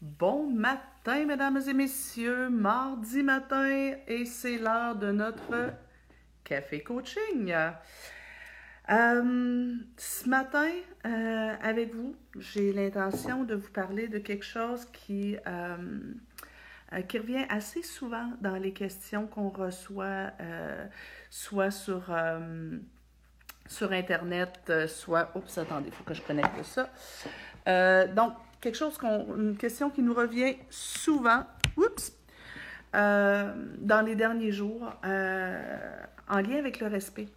Bon matin, mesdames et messieurs, mardi matin et c'est l'heure de notre café coaching. Euh, ce matin, euh, avec vous, j'ai l'intention de vous parler de quelque chose qui, euh, revient assez souvent dans les questions qu'on reçoit, soit sur, sur Internet, soit... Oups, attendez, il faut que je connecte ça. donc, quelque chose qu'on, une question qui nous revient souvent, oups, dans les derniers jours, en lien avec le respect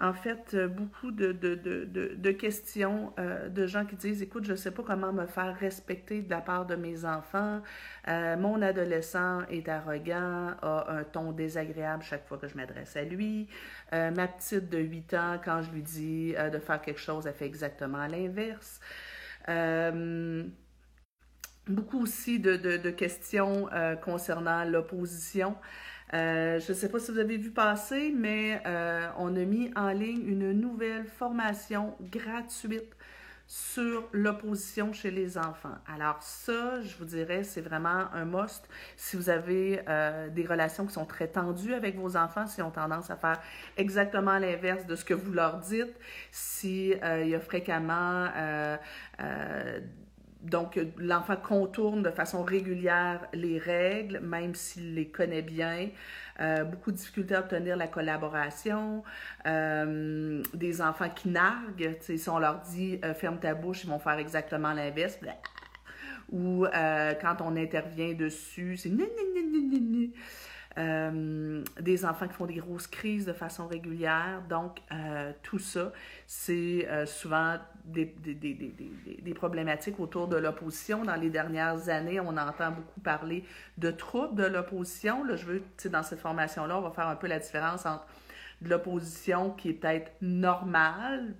en fait, euh, beaucoup de, questions euh, de gens qui disent, écoute, je ne sais pas comment me faire respecter de la part de mes enfants. Euh, mon adolescent est arrogant, a un ton désagréable chaque fois que je m'adresse à lui. ma petite de 8 ans, quand je lui dis de faire quelque chose, elle fait exactement l'inverse. Beaucoup aussi de, questions concernant l'opposition. Euh, je ne sais pas si vous avez vu passer, mais euh, on a mis en ligne une nouvelle formation gratuite sur l'opposition chez les enfants. Alors ça, je vous dirais, c'est vraiment un must. Si vous avez euh, des relations qui sont très tendues avec vos enfants, si ont tendance à faire exactement l'inverse de ce que vous leur dites, s'il il y a fréquemment donc, l'enfant contourne de façon régulière les règles, même s'il les connaît bien. Euh, beaucoup de difficultés à obtenir la collaboration. Euh, des enfants qui narguent. Si on leur dit euh, ferme ta bouche, ils vont faire exactement l'inverse. Ou quand on intervient dessus, c'est euh, des enfants qui font des grosses crises de façon régulière. Donc, euh, tout ça, c'est euh, souvent des, des, des, des, problématiques autour de l'opposition. Dans les dernières années, on entend beaucoup parler de troubles de l'opposition. Là, je veux, dans cette formation-là, on va faire un peu la différence entre de l'opposition qui est peut-être normale,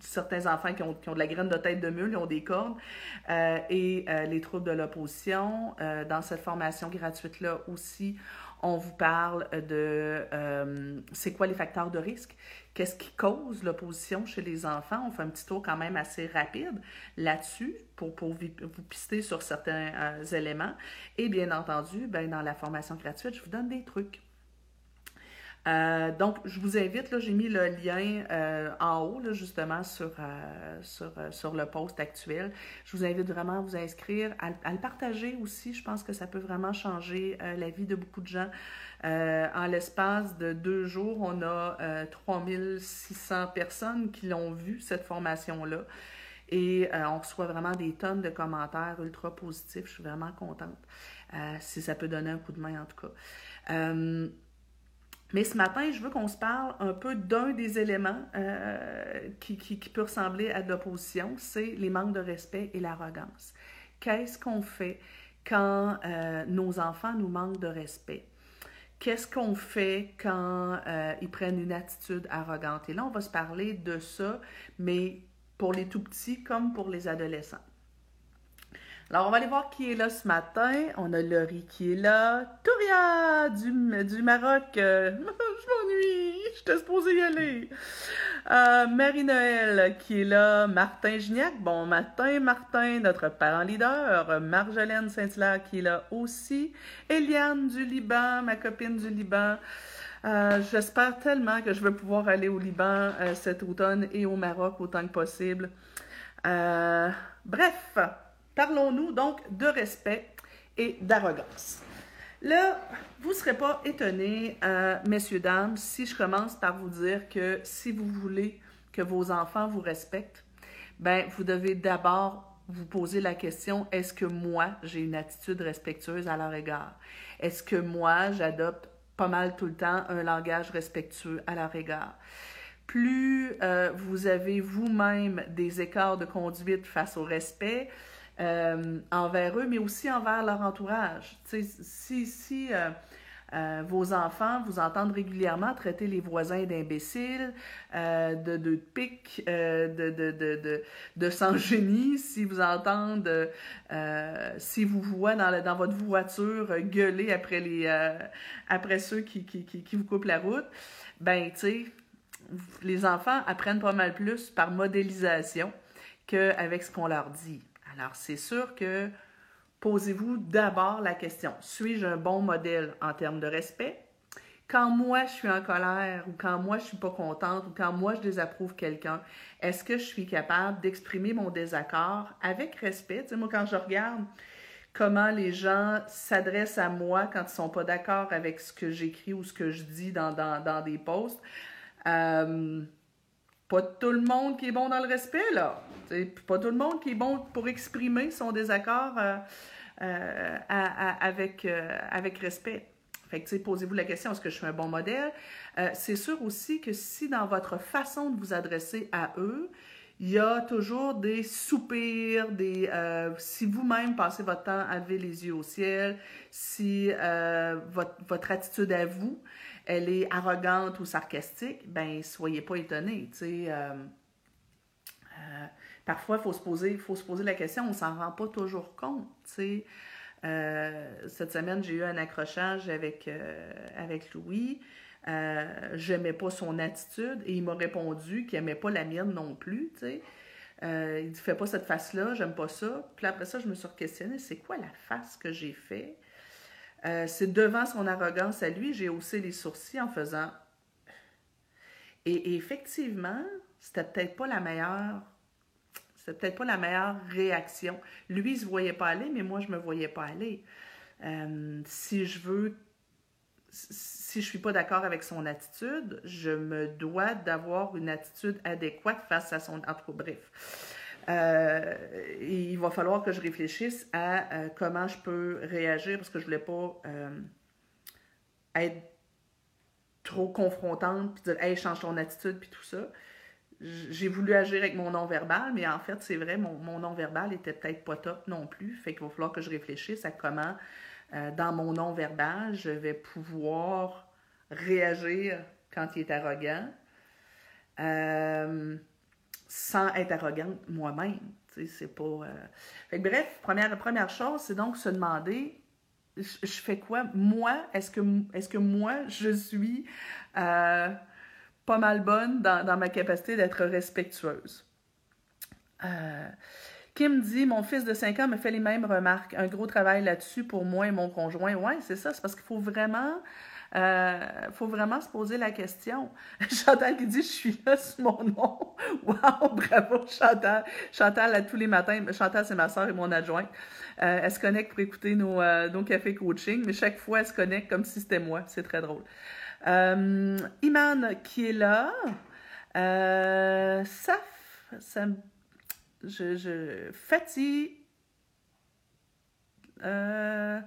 certains enfants qui ont, qui ont, de la graine de tête de mule, ils ont des cordes, et les troubles de l'opposition. dans cette formation gratuite-là aussi, on vous parle de euh, c'est quoi les facteurs de risque, qu'est-ce qui cause l'opposition chez les enfants? On fait un petit tour quand même assez rapide là-dessus pour, vous, pister sur certains euh, éléments. Et bien entendu, ben, dans la formation gratuite, je vous donne des trucs. Euh, donc, je vous invite, là, j'ai mis le lien euh, en haut, là, justement, sur, euh, sur, sur, le post actuel. Je vous invite vraiment à vous inscrire, à, le partager aussi. Je pense que ça peut vraiment changer la vie de beaucoup de gens. en l'espace de deux jours, on a 3600 personnes qui l'ont vu, cette formation-là. Et on reçoit vraiment des tonnes de commentaires ultra positifs. Je suis vraiment contente. si ça peut donner un coup de main, en tout cas. Mais ce matin, je veux qu'on se parle un peu d'un des éléments euh, qui, peut ressembler à de l'opposition, c'est les manques de respect et l'arrogance. Qu'est-ce qu'on fait quand euh, nos enfants nous manquent de respect? Qu'est-ce qu'on fait quand euh, ils prennent une attitude arrogante? Et là, on va se parler de ça, mais pour les tout petits comme pour les adolescents. Alors, on va aller voir qui est là ce matin. On a Laurie qui est là. Touria du, du Maroc. Euh, je m'ennuie. J'étais supposée y aller. Euh, Marie-Noël qui est là. Martin Gignac. Bon matin, Martin, notre parent leader. Marjolaine Saint-Hilaire qui est là aussi. Eliane du Liban, ma copine du Liban. Euh, j'espère tellement que je vais pouvoir aller au Liban cet automne et au Maroc autant que possible. bref, Parlons-nous donc de respect et d'arrogance. Là, vous ne serez pas étonnés, euh, messieurs, dames, si je commence par vous dire que si vous voulez que vos enfants vous respectent, ben, vous devez d'abord vous poser la question, est-ce que moi, j'ai une attitude respectueuse à leur égard? Est-ce que moi, j'adopte pas mal tout le temps un langage respectueux à leur égard? Plus euh, vous avez vous-même des écarts de conduite face au respect, euh, envers eux, mais aussi envers leur entourage. si si euh, euh, vos enfants vous entendent régulièrement traiter les voisins d'imbéciles, de, de pics, de, de, de, sans-génie, si vous entendent, si vous voient dans, votre voiture gueuler après, ceux qui, qui vous coupent la route, ben, tu sais, les enfants apprennent pas mal plus par modélisation qu'avec ce qu'on leur dit. Alors, c'est sûr que posez-vous d'abord la question, suis-je un bon modèle en termes de respect? Quand moi je suis en colère ou quand moi je suis pas contente ou quand moi je désapprouve quelqu'un, est-ce que je suis capable d'exprimer mon désaccord avec respect? Tu sais, moi, quand je regarde comment les gens s'adressent à moi quand ils sont pas d'accord avec ce que j'écris ou ce que je dis dans, dans, des posts, euh, pas tout le monde qui est bon dans le respect, là. pas tout le monde qui est bon pour exprimer son désaccord euh, euh, avec, euh, avec respect. Fait posez-vous la question, est-ce que je suis un bon modèle? c'est sûr aussi que si dans votre façon de vous adresser à eux, il y a toujours des soupirs, des si vous-même passez votre temps à lever les yeux au ciel, si votre, attitude à vous elle est arrogante ou sarcastique, ben soyez pas étonnés. Euh, euh, parfois, il faut, se poser, faut se poser la question, on s'en rend pas toujours compte. Euh, cette semaine, j'ai eu un accrochage avec, avec Louis. Je n'aimais pas son attitude et il m'a répondu qu'il n'aimait pas la mienne non plus. il dit Fais pas cette face-là, j'aime pas ça. Puis après ça, je me suis questionnée c'est quoi la face que j'ai fait? Euh, c'est devant son arrogance à lui, j'ai haussé les sourcils en faisant. Et, effectivement, c'était peut-être pas la meilleure. C'était peut-être pas la meilleure réaction. Lui, il se voyait pas aller, mais moi, je me voyais pas aller. Euh, si je veux si je suis pas d'accord avec son attitude, je me dois d'avoir une attitude adéquate face à son... En. Euh, il va falloir que je réfléchisse à euh, comment je peux réagir parce que je voulais pas euh, être trop confrontante puis dire Hey, change ton attitude puis tout ça. J'ai voulu agir avec mon non-verbal, mais en fait, c'est vrai, mon, mon non-verbal était peut-être pas top non plus. Fait qu'il va falloir que je réfléchisse à comment, dans mon non-verbal, je vais pouvoir réagir quand il est arrogant. Sans être moi-même. C'est pas. Euh, bref, première, première chose, c'est donc se demander je, fais quoi? Moi, est-ce que, que moi, je suis euh, pas mal bonne dans, ma capacité d'être respectueuse? Euh, Kim dit Mon fils de 5 ans me fait les mêmes remarques. Un gros travail là-dessus pour moi et mon conjoint. Oui, c'est ça. C'est parce qu'il faut vraiment il euh, faut vraiment se poser la question. Chantal qui dit Je suis là sur mon nom. Wow, bravo, Chantal. Chantal, tous les matins, Chantal, c'est ma soeur et mon adjointe. Euh, elle se connecte pour écouter nos, euh, nos cafés coaching, mais chaque fois, elle se connecte comme si c'était moi. C'est très drôle. Iman qui est là. ça je, je fatigue. Euh,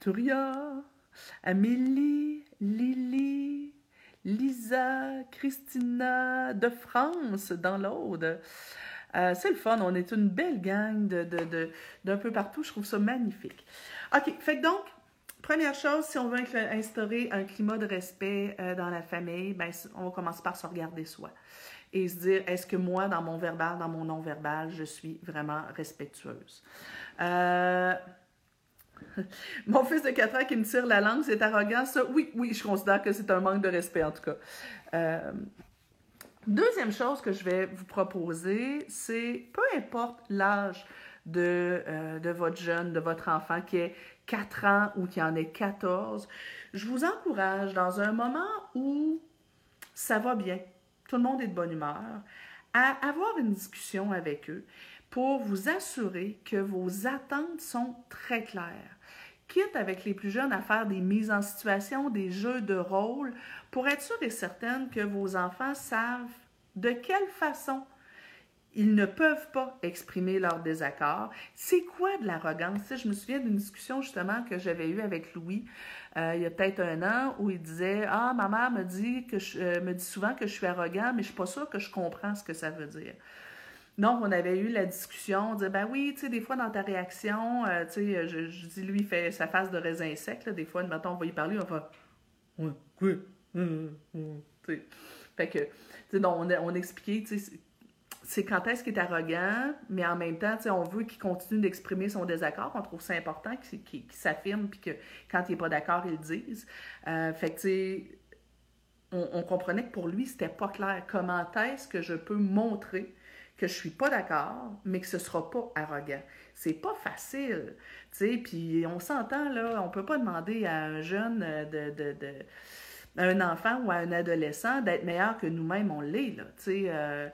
Touria, Amélie, Lily, Lisa, Christina de France dans l'Aude. Euh, c'est le fun, on est une belle gang d'un de, de, peu partout, je trouve ça magnifique. OK, fait que donc, première chose, si on veut instaurer un climat de respect euh, dans la famille, ben, on va commencer par se regarder soi et se dire, est-ce que moi, dans mon verbal, dans mon non-verbal, je suis vraiment respectueuse? Euh, Mon fils de 4 ans qui me tire la langue, c'est arrogant, ça? Oui, oui, je considère que c'est un manque de respect, en tout cas. Euh, deuxième chose que je vais vous proposer, c'est peu importe l'âge de, euh, de votre jeune, de votre enfant qui est 4 ans ou qui en est 14, je vous encourage dans un moment où ça va bien, tout le monde est de bonne humeur, à avoir une discussion avec eux pour vous assurer que vos attentes sont très claires. Quitte avec les plus jeunes à faire des mises en situation, des jeux de rôle, pour être sûr et certaine que vos enfants savent de quelle façon ils ne peuvent pas exprimer leur désaccord. C'est quoi de l'arrogance? je me souviens d'une discussion justement que j'avais eue avec Louis euh, il y a peut-être un an où il disait Ah, ma mère me dit, que euh, me dit souvent que je suis arrogant, mais je ne suis pas sûre que je comprends ce que ça veut dire. Donc, on avait eu la discussion, on disait, ben oui, tu sais, des fois dans ta réaction, euh, tu sais, je, dis, lui, il fait sa face de raisin sec, là, des fois, maintenant, on va y parler, on va ouais, quoi? Hum, hum, hum, fait que, tu sais, on, on expliquait, tu sais, c'est quand est-ce qu'il est arrogant, mais en même temps, on veut qu'il continue d'exprimer son désaccord. On trouve ça important qu'il s'affirme, puis que quand il n'est pas d'accord, il le dise. Euh, fait que, on, comprenait que pour lui, c'était pas clair. Comment est-ce que je peux montrer que je suis pas d'accord, mais que ce sera pas arrogant? C'est pas facile, puis on s'entend, là, on peut pas demander à un jeune de, à un enfant ou à un adolescent d'être meilleur que nous-mêmes, on l'est, là, euh,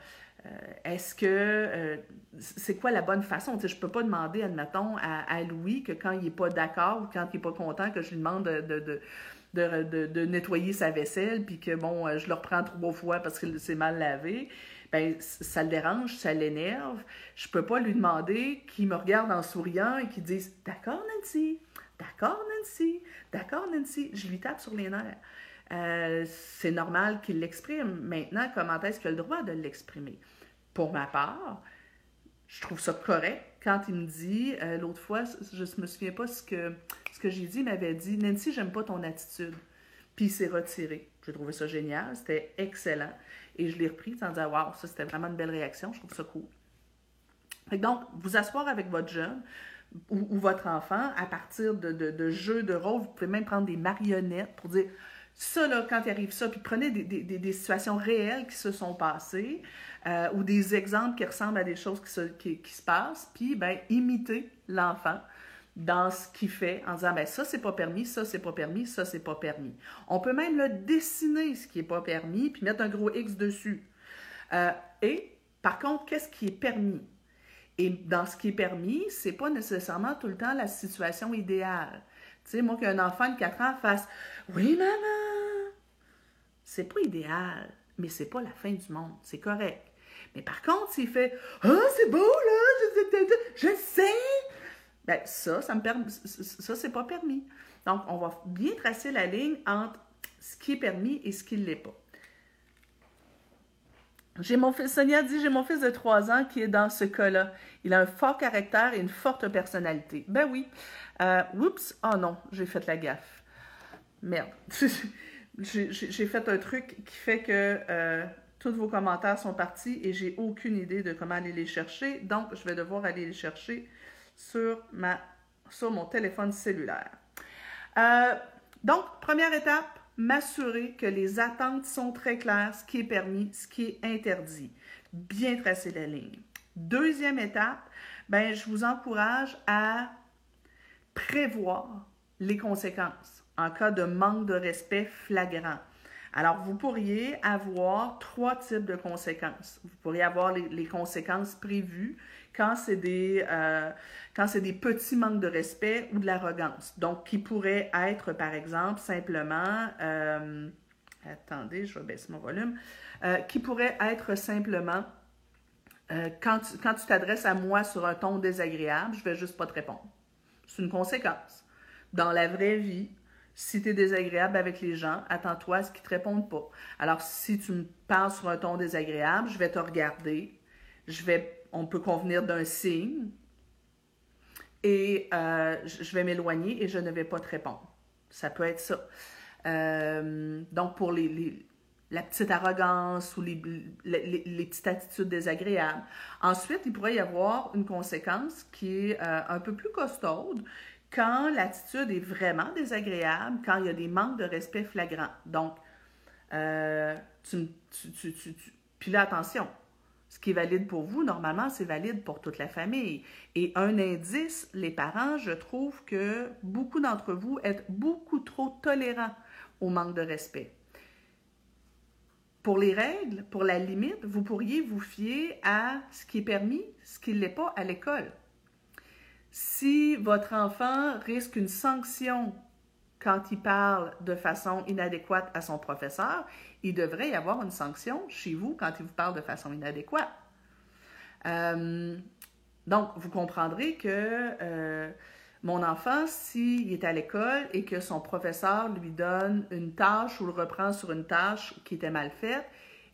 est-ce que euh, c'est quoi la bonne façon? je ne peux pas demander, admettons, à, Louis que quand il n'est pas d'accord ou quand il n'est pas content, que je lui demande de, de, nettoyer sa vaisselle, puis que bon, euh, je le reprends trois fois parce que c'est mal lavé. Ben, ça le dérange, ça l'énerve. Je peux pas lui demander qu'il me regarde en souriant et qu'il dise D'accord, Nancy, d'accord, Nancy, d'accord, Nancy. Je lui tape sur les nerfs. c'est normal qu'il l'exprime. Maintenant, comment est-ce qu'il a le droit de l'exprimer? Pour ma part, je trouve ça correct quand il me dit, euh, l'autre fois, je ne me souviens pas ce que, ce que j'ai dit, il m'avait dit Nancy, j'aime pas ton attitude. Puis il s'est retiré. J'ai trouvé ça génial, c'était excellent. Et je l'ai repris en disant Waouh, ça c'était vraiment une belle réaction, je trouve ça cool. donc, vous asseoir avec votre jeune ou, votre enfant à partir de, de, jeux de rôle, vous pouvez même prendre des marionnettes pour dire ça, là, quand il arrive ça, puis prenez des, situations réelles qui se sont passées. Euh, ou des exemples qui ressemblent à des choses qui se, passent, puis ben, imiter l'enfant dans ce qu'il fait en disant ben ça c'est pas permis, ça c'est pas permis, ça c'est pas permis. On peut même le dessiner ce qui est pas permis puis mettre un gros X dessus. Euh, et par contre, qu'est-ce qui est permis? Et dans ce qui est permis, c'est pas nécessairement tout le temps la situation idéale. Tu sais, moi qu'un enfant de 4 ans fasse oui maman, c'est pas idéal, mais c'est pas la fin du monde, c'est correct. Mais par contre, s'il fait Ah, c'est beau, là, je, sais, ben ça, ça me permet, ça, c'est pas permis. Donc, on va bien tracer la ligne entre ce qui est permis et ce qui ne l'est pas. J'ai mon fils, Sonia dit, j'ai mon fils de 3 ans qui est dans ce cas-là. Il a un fort caractère et une forte personnalité. Ben oui. Euh, oups, oh non, j'ai fait la gaffe. Merde. j'ai fait un truc qui fait que euh, tous vos commentaires sont partis et j'ai aucune idée de comment aller les chercher. Donc, je vais devoir aller les chercher sur, mon téléphone cellulaire. Euh, donc, première étape, m'assurer que les attentes sont très claires, ce qui est permis, ce qui est interdit. Bien tracer la ligne. Deuxième étape, ben, je vous encourage à prévoir les conséquences en cas de manque de respect flagrant. Alors, vous pourriez avoir trois types de conséquences. Vous pourriez avoir les, conséquences prévues quand c'est des, euh, petits manques de respect ou de l'arrogance. Donc, qui pourraient être, par exemple, simplement, euh, attendez, je vais mon volume, euh, qui pourrait être simplement, quand quand tu t'adresses à moi sur un ton désagréable, je vais juste pas te répondre. C'est une conséquence. Dans la vraie vie, si tu es désagréable avec les gens, attends-toi à ce qu'ils te répondent pas. Alors, si tu me parles sur un ton désagréable, je vais te regarder. Je vais, on peut convenir d'un signe. Et euh, je vais m'éloigner et je ne vais pas te répondre. Ça peut être ça. Euh, donc, pour les, la petite arrogance ou les, les, petites attitudes désagréables. Ensuite, il pourrait y avoir une conséquence qui est euh, un peu plus costaude, quand l'attitude est vraiment désagréable, quand il y a des manques de respect flagrants. Donc, euh, tu, tu, tu, puis là, attention, ce qui est valide pour vous, normalement, c'est valide pour toute la famille. Et un indice, les parents, je trouve que beaucoup d'entre vous êtes beaucoup trop tolérants au manque de respect. Pour les règles, pour la limite, vous pourriez vous fier à ce qui est permis, ce qui ne l'est pas à l'école. Si votre enfant risque une sanction quand il parle de façon inadéquate à son professeur, il devrait y avoir une sanction chez vous quand il vous parle de façon inadéquate. Euh, donc, vous comprendrez que euh, mon enfant, s'il est à l'école et que son professeur lui donne une tâche ou le reprend sur une tâche qui était mal faite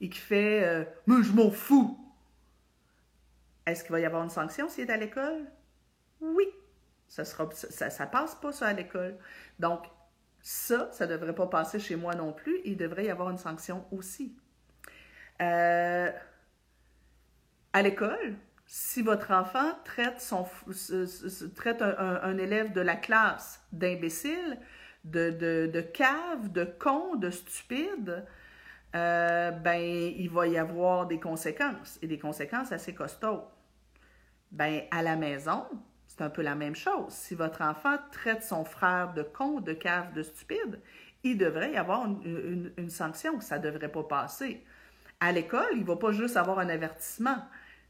et qui fait euh, Mais je m'en fous! Est-ce qu'il va y avoir une sanction s'il est à l'école? Oui, ça sera, ça, passe pas ça à l'école. Donc, ça, ça ne devrait pas passer chez moi non plus. Il devrait y avoir une sanction aussi. Euh, à l'école, si votre enfant traite, son, traite un, élève de la classe d'imbécile, de, de, de, cave, de con, de stupide, euh, ben, il va y avoir des conséquences, et des conséquences assez costaudes. Ben, à la maison, c'est un peu la même chose. Si votre enfant traite son frère de con, de cave, de stupide, il devrait y avoir une, sanction. Ça ne devrait pas passer. À l'école, il ne va pas juste avoir un avertissement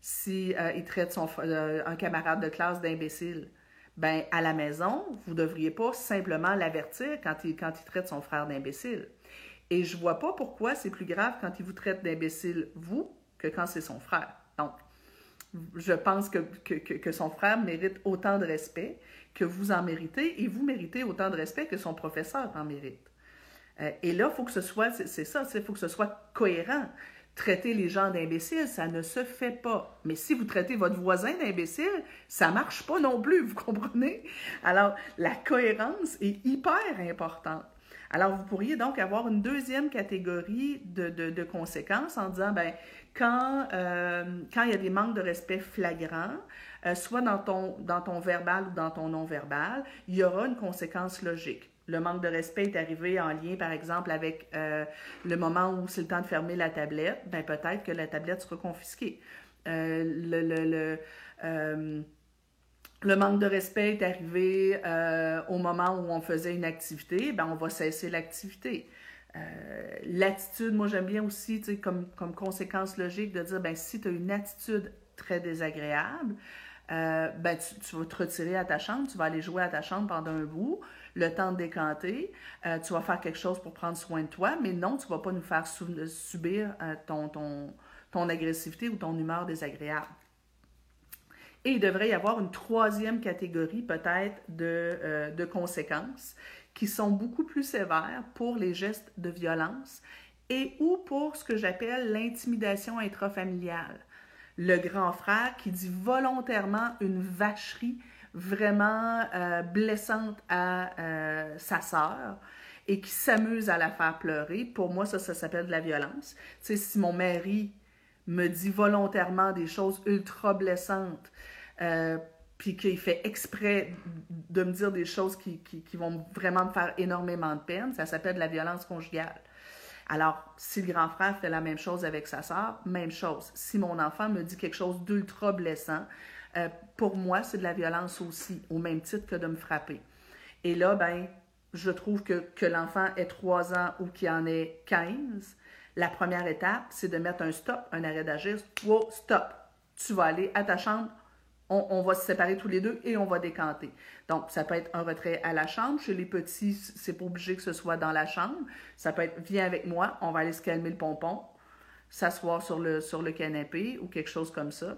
si euh, il traite son, euh, un camarade de classe d'imbécile. Ben, à la maison, vous ne devriez pas simplement l'avertir quand il, quand il traite son frère d'imbécile. Et je vois pas pourquoi c'est plus grave quand il vous traite d'imbécile, vous, que quand c'est son frère. Donc, je pense que, que, son frère mérite autant de respect que vous en méritez et vous méritez autant de respect que son professeur en mérite. Euh, et là, faut que ce soit, c'est ça, il faut que ce soit cohérent. Traiter les gens d'imbéciles, ça ne se fait pas. Mais si vous traitez votre voisin d'imbécile, ça marche pas non plus, vous comprenez? Alors, la cohérence est hyper importante. Alors, vous pourriez donc avoir une deuxième catégorie de, de, conséquences en disant, ben, quand, euh, quand il y a des manques de respect flagrants, euh, soit dans ton, dans ton verbal ou dans ton non-verbal, il y aura une conséquence logique. Le manque de respect est arrivé en lien, par exemple, avec euh, le moment où c'est le temps de fermer la tablette, ben peut-être que la tablette sera confisquée. Euh, euh, le, manque de respect est arrivé au moment où on faisait une activité, ben on va cesser l'activité. L'attitude, moi j'aime bien aussi, comme, conséquence logique, de dire, ben si tu as une attitude très désagréable, ben, tu, vas te retirer à ta chambre, tu vas aller jouer à ta chambre pendant un bout le temps de décanter. Euh, tu vas faire quelque chose pour prendre soin de toi, mais non, tu ne vas pas nous faire subir euh, ton, ton, ton agressivité ou ton humeur désagréable. Et il devrait y avoir une troisième catégorie peut-être de, euh, de, conséquences qui sont beaucoup plus sévères pour les gestes de violence et ou pour ce que j'appelle l'intimidation intrafamiliale. Le grand frère qui dit volontairement une vacherie vraiment euh, blessante à euh, sa sœur et qui s'amuse à la faire pleurer, pour moi, ça, ça s'appelle de la violence. Tu sais, si mon mari me dit volontairement des choses ultra blessantes, euh, puis qu'il fait exprès de me dire des choses qui, qui, vont vraiment me faire énormément de peine, ça s'appelle de la violence conjugale. Alors, si le grand frère fait la même chose avec sa sœur, même chose. Si mon enfant me dit quelque chose d'ultra blessant, euh, pour moi, c'est de la violence aussi, au même titre que de me frapper. Et là, ben, je trouve que, que l'enfant ait 3 ans ou qu'il en ait 15, la première étape, c'est de mettre un stop, un arrêt d'agir. Wow, stop. Tu vas aller à ta chambre, on, va se séparer tous les deux et on va décanter. Donc, ça peut être un retrait à la chambre. Chez les petits, c'est pas obligé que ce soit dans la chambre. Ça peut être viens avec moi, on va aller se calmer le pompon, s'asseoir sur le, sur le canapé ou quelque chose comme ça.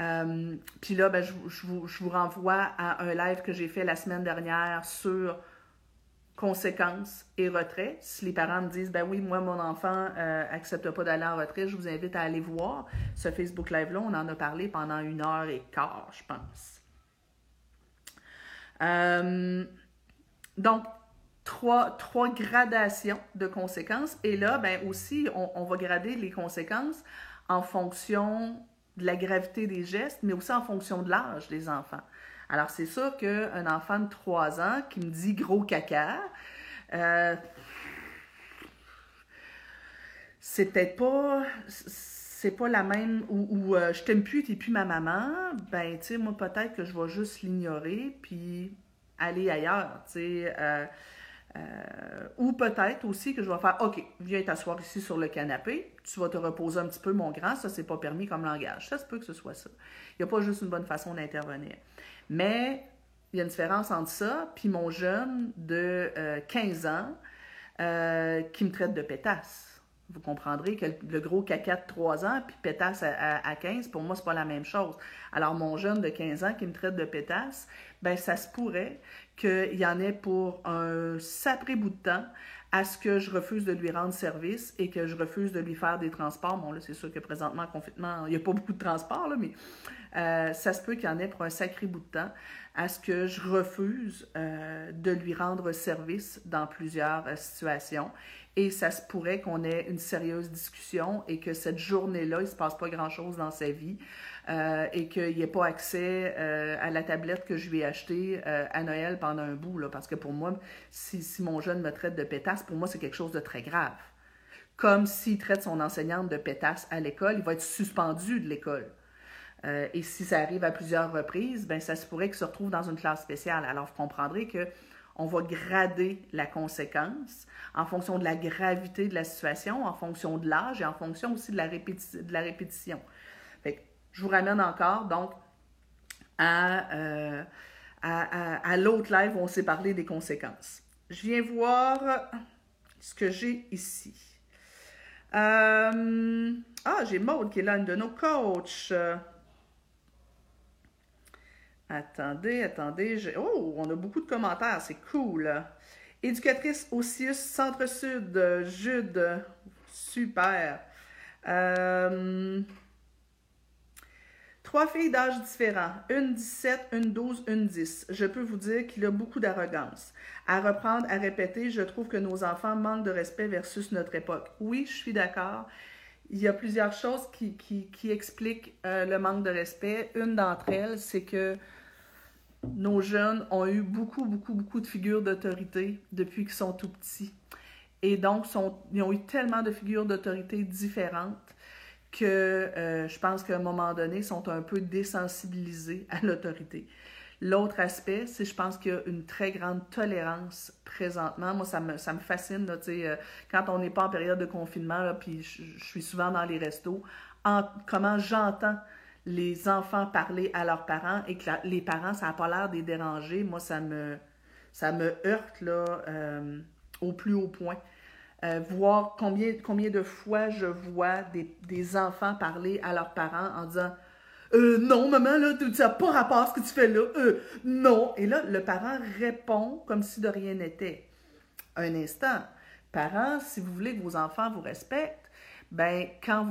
Euh, puis là, ben, je, vous, je, vous, renvoie à un live que j'ai fait la semaine dernière sur conséquences et retrait. Si les parents me disent, ben oui, moi, mon enfant euh, accepte pas d'aller en retrait, je vous invite à aller voir ce Facebook Live-là. On en a parlé pendant une heure et quart, je pense. Euh, donc, trois, trois gradations de conséquences. Et là, ben aussi, on, va grader les conséquences en fonction de la gravité des gestes, mais aussi en fonction de l'âge des enfants. Alors, c'est sûr qu'un enfant de 3 ans qui me dit gros caca, euh, c'est peut-être pas c'est pas la même ou, euh, je t'aime plus, t'es plus ma maman, ben tu sais moi peut-être que je vais juste l'ignorer puis aller ailleurs, tu sais euh, euh, ou peut-être aussi que je vais faire OK, viens t'asseoir ici sur le canapé, tu vas te reposer un petit peu, mon grand, ça, c'est pas permis comme langage. Ça se peut que ce soit ça. Il n'y a pas juste une bonne façon d'intervenir. Mais il y a une différence entre ça, puis mon jeune de 15 euh, ans euh, qui me traite de pétasse. Vous comprendrez que le gros caca de 3 ans, puis pétasse à, 15, pour moi, c'est pas la même chose. Alors, mon jeune de 15 ans qui me traite de pétasse, ben ça se pourrait qu'il y en ait pour un sacré bout de temps à ce que je refuse de lui rendre service et que je refuse de lui faire des transports. Bon, là, c'est sûr que présentement, confinement, il n'y a pas beaucoup de transports, là, mais euh, ça se peut qu'il y en ait pour un sacré bout de temps à ce que je refuse euh, de lui rendre service dans plusieurs euh, situations. Et ça se pourrait qu'on ait une sérieuse discussion et que cette journée-là, il ne se passe pas grand-chose dans sa vie et qu'il n'y ait pas accès à la tablette que je lui ai achetée à Noël pendant un bout. Là, parce que pour moi, si, si mon jeune me traite de pétasse, pour moi, c'est quelque chose de très grave. comme s'il traite son enseignante de pétasse à l'école, il va être suspendu de l'école. Euh, et si ça arrive à plusieurs reprises, ben ça se pourrait qu'il se retrouve dans une classe spéciale. Alors, vous comprendrez que on va grader la conséquence en fonction de la gravité de la situation, en fonction de l'âge et en fonction aussi de la, de la répétition. je vous ramène encore donc à, euh, à, l'autre live où on s'est parlé des conséquences. Je viens voir ce que j'ai ici. Euh, ah, j'ai Maude qui est là, de nos coachs. Attendez, attendez. Oh, on a beaucoup de commentaires, c'est cool. Éducatrice au Centre-Sud, Jude. Super. Euh, trois filles d'âge différents, une 17, une 12, une 10. Je peux vous dire qu'il a beaucoup d'arrogance. À reprendre, à répéter, je trouve que nos enfants manquent de respect versus notre époque. Oui, je suis d'accord. Il y a plusieurs choses qui, qui, expliquent euh, le manque de respect. Une d'entre elles, c'est que nos jeunes ont eu beaucoup, beaucoup, beaucoup de figures d'autorité depuis qu'ils sont tout petits. Et donc, ils ont eu tellement de figures d'autorité différentes que euh, je pense qu'à un moment donné, ils sont un peu désensibilisés à l'autorité. L'autre aspect, c'est je pense qu'il y a une très grande tolérance présentement. Moi, ça me, ça me fascine, euh, quand on n'est pas en période de confinement, puis je, suis souvent dans les restos, en, comment j'entends les enfants parler à leurs parents et que les parents, ça n'a pas l'air de les déranger, moi, ça me, ça me heurte euh, au plus haut point. Euh, voir combien, combien de fois je vois des, enfants parler à leurs parents en disant euh, Non, maman, là, tu n'as pas rapport à ce que tu fais là. non. Et là, le parent répond comme si de rien n'était. Un instant. Parents, si vous voulez que vos enfants vous respectent, ben, quand,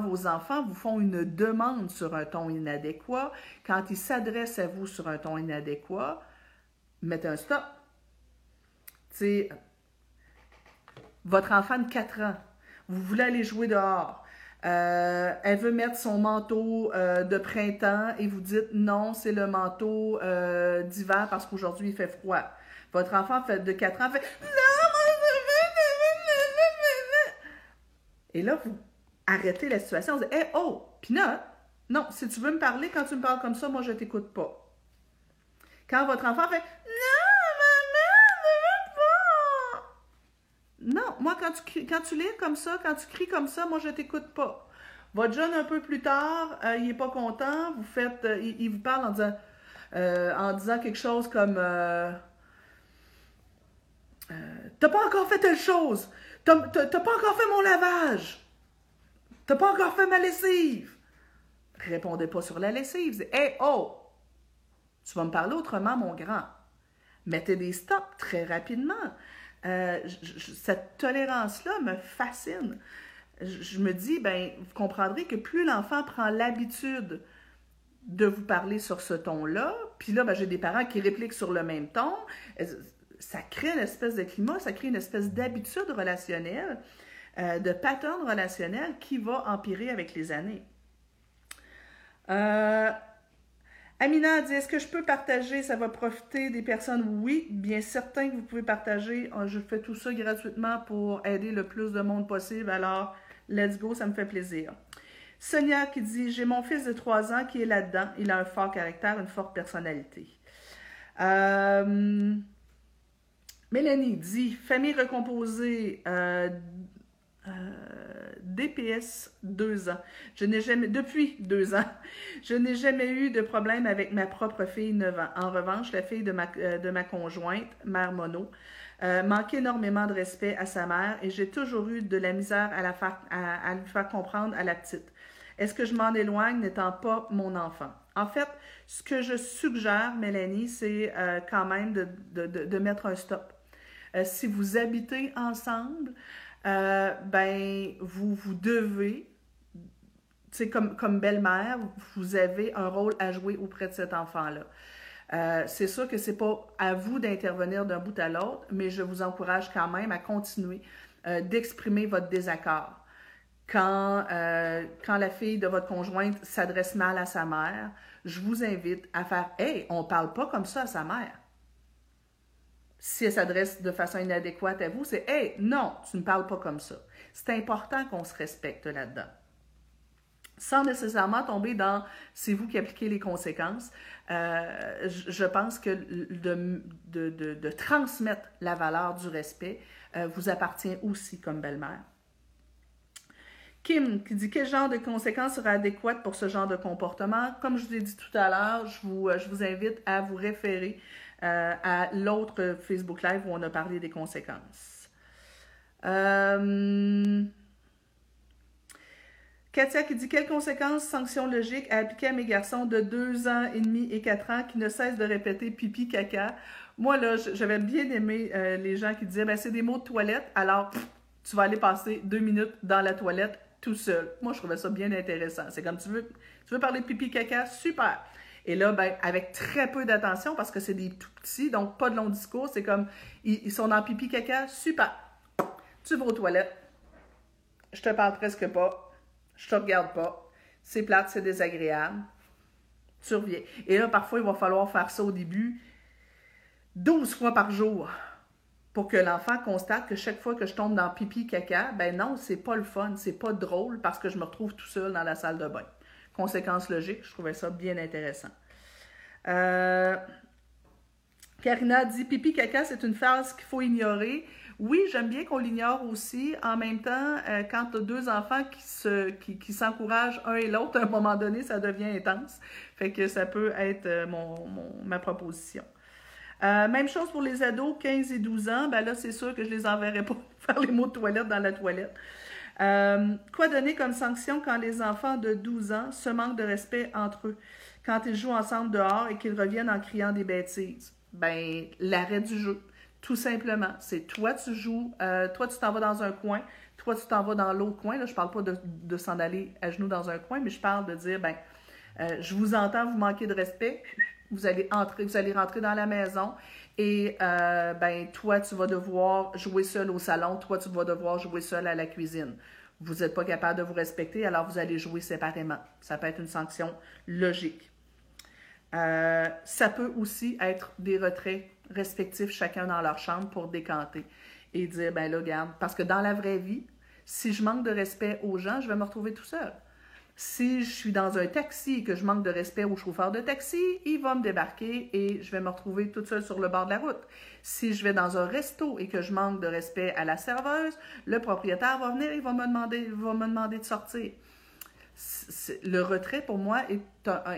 vos, enfants vous font une demande sur un ton inadéquat, quand ils s'adressent à vous sur un ton inadéquat, mettez un stop. sais, votre enfant de 4 ans, vous voulez aller jouer dehors, euh, elle veut mettre son manteau euh, de printemps et vous dites non, c'est le manteau euh, d'hiver parce qu'aujourd'hui il fait froid. Votre enfant de 4 ans fait non, Et là, vous arrêtez la situation. Vous dites, hey, oh, Pinot, non, si tu veux me parler, quand tu me parles comme ça, moi, je t'écoute pas. Quand votre enfant fait, non, maman, ne veux pas. Non, moi, quand tu, quand tu lis comme ça, quand tu cries comme ça, moi, je t'écoute pas. Votre jeune, un peu plus tard, euh, il n'est pas content, vous faites, euh, il, vous parle en disant, euh, en disant quelque chose comme T'as pas encore fait telle chose. T'as pas encore fait mon lavage. T'as pas encore fait ma lessive. Répondez pas sur la lessive. Hé, oh! Tu vas me parler autrement, mon grand. Mettez des stops très rapidement. Euh, cette tolérance-là me fascine. Je, me dis, ben, vous comprendrez que plus l'enfant prend l'habitude de vous parler sur ce ton-là, puis là, ben, j'ai des parents qui répliquent sur le même ton ça crée une espèce de climat, ça crée une espèce d'habitude relationnelle, euh, de pattern relationnel qui va empirer avec les années. Euh, Amina dit Est-ce que je peux partager? Ça va profiter des personnes? Oui, bien certain que vous pouvez partager. Euh, je fais tout ça gratuitement pour aider le plus de monde possible. Alors, let's go, ça me fait plaisir. Sonia qui dit J'ai mon fils de 3 ans qui est là-dedans. Il a un fort caractère, une forte personnalité. Euh, Mélanie dit Famille recomposée, euh, euh, DPS, deux ans. Je n'ai jamais, depuis deux ans, je n'ai jamais eu de problème avec ma propre fille 9 ans. En revanche, la fille de ma, euh, de ma conjointe, mère mono, manque énormément de respect à sa mère et j'ai toujours eu de la misère à, la faire, à, lui faire comprendre à la petite. Est-ce que je m'en éloigne n'étant pas mon enfant? En fait, ce que je suggère, Mélanie, c'est quand même de, de, de mettre un stop euh, si vous habitez ensemble, euh, ben, vous, vous devez, comme, comme belle-mère, vous avez un rôle à jouer auprès de cet enfant-là. Euh, c'est sûr que ce n'est pas à vous d'intervenir d'un bout à l'autre, mais je vous encourage quand même à continuer d'exprimer votre désaccord. Quand, quand la fille de votre conjointe s'adresse mal à sa mère, je vous invite à faire Hey, on ne parle pas comme ça à sa mère si elle s'adresse de façon inadéquate à vous, c'est Hey, non, tu ne parles pas comme ça. C'est important qu'on se respecte là-dedans. Sans nécessairement tomber dans c'est vous qui appliquez les conséquences, euh, je pense que de, de, transmettre la valeur du respect euh, vous appartient aussi comme belle-mère. Kim qui dit quel genre de conséquences sera adéquate pour ce genre de comportement? Comme je vous ai dit tout à l'heure, je vous, euh, je vous invite à vous référer euh, à l'autre Facebook Live où on a parlé des conséquences. Euh, Katia qui dit Quelles conséquences, sanctions logiques à appliquer à mes garçons de 2 ans et demi et 4 ans qui ne cessent de répéter pipi, caca? Moi, là, j'avais bien aimé euh, les gens qui disaient ben, C'est des mots de toilette, alors tu vas aller passer deux minutes dans la toilette tout seul. Moi, je trouvais ça bien intéressant. C'est comme tu veux, tu veux parler de pipi, caca? Super et là, ben, avec très peu d'attention, parce que c'est des tout petits, donc pas de long discours, c'est comme, ils, sont dans pipi caca, super. Tu vas aux toilettes, je te parle presque pas, je te regarde pas, c'est plate, c'est désagréable, tu reviens. Et là, parfois, il va falloir faire ça au début 12 fois par jour pour que l'enfant constate que chaque fois que je tombe dans pipi caca, ben non, c'est pas le fun, c'est pas drôle parce que je me retrouve tout seul dans la salle de bain. Conséquence logique, je trouvais ça bien intéressant. Euh, Karina dit pipi caca, c'est une phrase qu'il faut ignorer. Oui, j'aime bien qu'on l'ignore aussi. En même temps, euh, quand tu as deux enfants qui se qui, s'encouragent un et l'autre, à un moment donné, ça devient intense. Fait que ça peut être euh, mon, ma proposition. même chose pour les ados, 15 et 12 ans. Ben là, c'est sûr que je les enverrai pas faire les mots de toilette dans la toilette. Euh, quoi donner comme sanction quand les enfants de 12 ans se manquent de respect entre eux, quand ils jouent ensemble dehors et qu'ils reviennent en criant des bêtises? Ben, l'arrêt du jeu. Tout simplement. C'est toi, tu joues, euh, toi, tu t'en vas dans un coin, toi, tu t'en vas dans l'autre coin. Là, je parle pas de, s'en aller à genoux dans un coin, mais je parle de dire, ben, euh, je vous entends, vous manquez de respect, vous allez entrer, vous allez rentrer dans la maison et euh, ben, toi, tu vas devoir jouer seul au salon, toi, tu vas devoir jouer seul à la cuisine. Vous n'êtes pas capable de vous respecter, alors vous allez jouer séparément. Ça peut être une sanction logique. Euh, ça peut aussi être des retraits respectifs, chacun dans leur chambre, pour décanter et dire, ben là, regarde, parce que dans la vraie vie, si je manque de respect aux gens, je vais me retrouver tout seul. Si je suis dans un taxi et que je manque de respect au chauffeur de taxi, il va me débarquer et je vais me retrouver toute seule sur le bord de la route. Si je vais dans un resto et que je manque de respect à la serveuse, le propriétaire va venir et va me demander, va me demander de sortir. Le retrait, pour moi, est,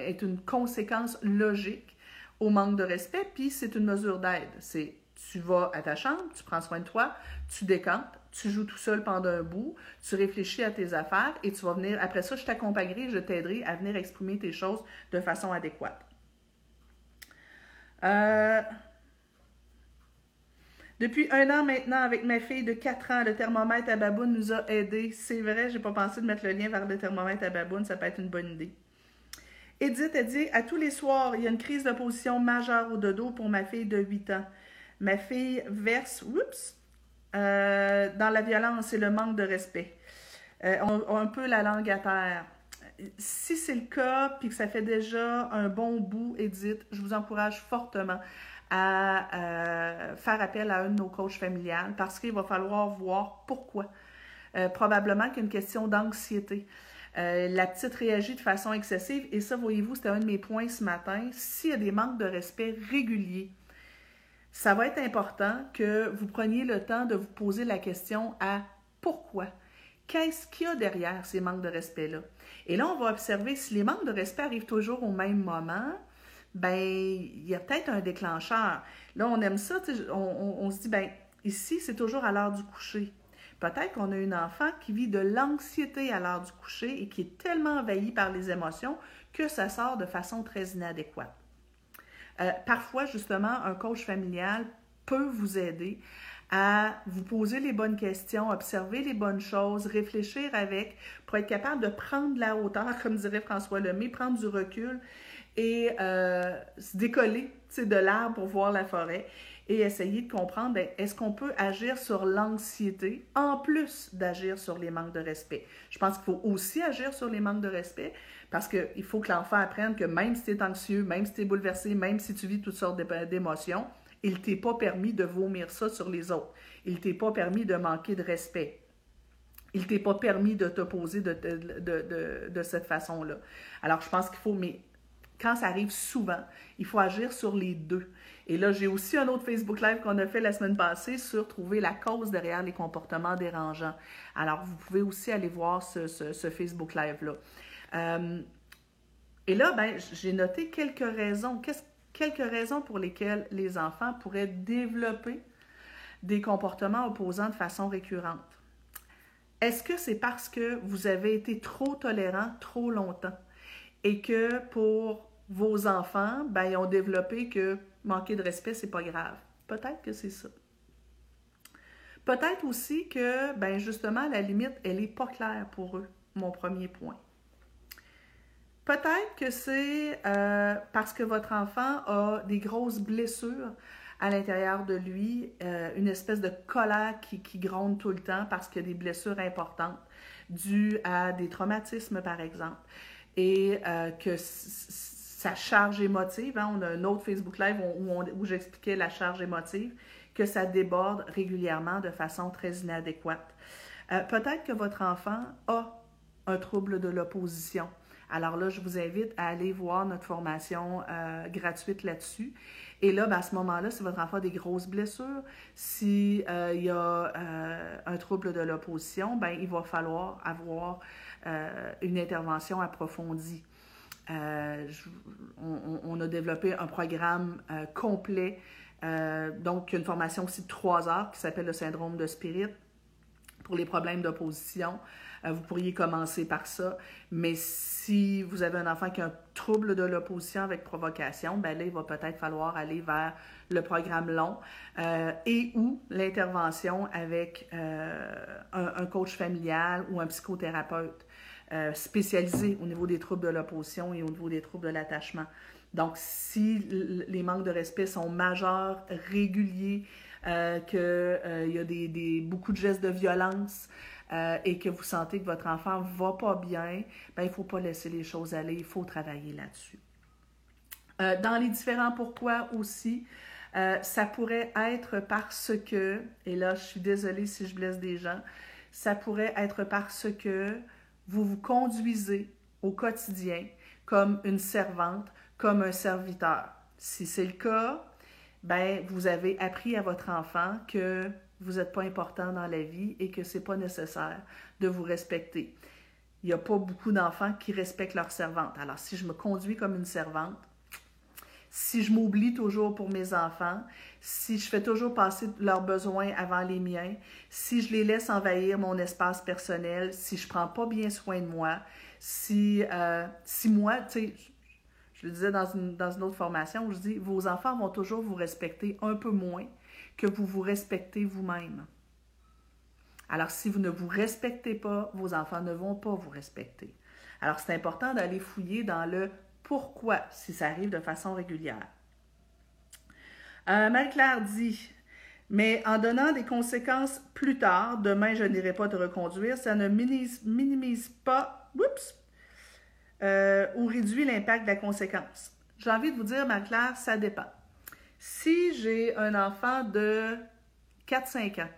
est une conséquence logique au manque de respect, puis c'est une mesure d'aide. C'est tu vas à ta chambre, tu prends soin de toi, tu décantes, tu joues tout seul pendant un bout, tu réfléchis à tes affaires et tu vas venir, après ça, je t'accompagnerai, je t'aiderai à venir exprimer tes choses de façon adéquate. Euh, depuis un an maintenant, avec ma fille de 4 ans, le thermomètre à baboune nous a aidés. C'est vrai, j'ai pas pensé de mettre le lien vers le thermomètre à baboune, ça peut être une bonne idée. Edith a dit À tous les soirs, il y a une crise de position majeure au dodo pour ma fille de 8 ans. Ma fille verse, oups, euh, dans la violence et le manque de respect. Euh, on, un peu la langue à terre. Si c'est le cas, puis que ça fait déjà un bon bout, Edith, je vous encourage fortement à euh, faire appel à un de nos coachs familiales parce qu'il va falloir voir pourquoi. probablement qu'une question d'anxiété. la petite réagit de façon excessive et ça, voyez-vous, c'était un de mes points ce matin. S'il y a des manques de respect réguliers, ça va être important que vous preniez le temps de vous poser la question à pourquoi? Qu'est-ce qu'il y a derrière ces manques de respect-là? Et là, on va observer si les manques de respect arrivent toujours au même moment, ben il y a peut-être un déclencheur. Là, on aime ça, on, se dit, ben ici, c'est toujours à l'heure du coucher. Peut-être qu'on a une enfant qui vit de l'anxiété à l'heure du coucher et qui est tellement envahie par les émotions que ça sort de façon très inadéquate. Euh, parfois, justement, un coach familial peut vous aider à vous poser les bonnes questions, observer les bonnes choses, réfléchir avec, pour être capable de prendre la hauteur, comme dirait François Lemay, prendre du recul et euh, se décoller de l'arbre pour voir la forêt et essayer de comprendre, ben, est-ce qu'on peut agir sur l'anxiété en plus d'agir sur les manques de respect? Je pense qu'il faut aussi agir sur les manques de respect parce qu'il faut que l'enfant apprenne que même si tu es anxieux, même si tu es bouleversé, même si tu vis toutes sortes d'émotions, il t'est pas permis de vomir ça sur les autres. Il t'est pas permis de manquer de respect. Il t'est pas permis de t'opposer de, de, cette façon-là. Alors, je pense qu'il faut, mais quand ça arrive souvent, il faut agir sur les deux. Et là, j'ai aussi un autre Facebook Live qu'on a fait la semaine passée sur trouver la cause derrière les comportements dérangeants. Alors, vous pouvez aussi aller voir ce, Facebook Live-là. Euh, et là, ben, j'ai noté quelques raisons. quelques raisons pour lesquelles les enfants pourraient développer des comportements opposants de façon récurrente. Est-ce que c'est parce que vous avez été trop tolérant trop longtemps et que pour vos enfants, ben, ils ont développé que manquer de respect, c'est pas grave? Peut-être que c'est ça. Peut-être aussi que, ben justement, la limite, elle n'est pas claire pour eux, mon premier point. Peut-être que c'est euh, parce que votre enfant a des grosses blessures à l'intérieur de lui, euh, une espèce de colère qui, gronde tout le temps parce qu'il y a des blessures importantes dues à des traumatismes, par exemple, et euh, que sa charge émotive, hein, on a un autre Facebook Live où, j'expliquais la charge émotive, que ça déborde régulièrement de façon très inadéquate. Peut-être que votre enfant a un trouble de l'opposition. Alors là, je vous invite à aller voir notre formation euh, gratuite là-dessus. Et là, ben, à ce moment-là, si votre enfant a des grosses blessures, s'il euh, y a un trouble de l'opposition, ben, il va falloir avoir une intervention approfondie. Euh, on, a développé un programme euh, complet, euh, donc une formation aussi de trois heures qui s'appelle le syndrome de Spirit pour les problèmes d'opposition. Vous pourriez commencer par ça, mais si vous avez un enfant qui a un trouble de l'opposition avec provocation, ben là, il va peut-être falloir aller vers le programme long et ou l'intervention avec un, coach familial ou un psychothérapeute. Euh, spécialisé au niveau des troubles de l'opposition et au niveau des troubles de l'attachement. Donc, si les manques de respect sont majeurs, réguliers, euh, qu'il euh, y a des, beaucoup de gestes de violence et que vous sentez que votre enfant va pas bien, ben, il ne faut pas laisser les choses aller, il faut travailler là-dessus. dans les différents pourquoi aussi, ça pourrait être parce que, et là je suis désolée si je blesse des gens, ça pourrait être parce que vous vous conduisez au quotidien comme une servante, comme un serviteur. Si c'est le cas, ben vous avez appris à votre enfant que vous n'êtes pas important dans la vie et que c'est pas nécessaire de vous respecter. Il n'y a pas beaucoup d'enfants qui respectent leur servante. Alors, si je me conduis comme une servante, si je m'oublie toujours pour mes enfants, si je fais toujours passer leurs besoins avant les miens, si je les laisse envahir mon espace personnel, si je ne prends pas bien soin de moi, si, euh, si moi, tu sais, je le disais dans une, dans une autre formation, je dis, vos enfants vont toujours vous respecter un peu moins que vous vous respectez vous-même. Alors, si vous ne vous respectez pas, vos enfants ne vont pas vous respecter. Alors, c'est important d'aller fouiller dans le pourquoi si ça arrive de façon régulière. Euh, Marie-Claire dit Mais en donnant des conséquences plus tard, demain je n'irai pas te reconduire, ça ne minimise, pas euh, ou réduit l'impact de la conséquence. J'ai envie de vous dire, Marie-Claire, ça dépend. Si j'ai un enfant de 4-5 ans,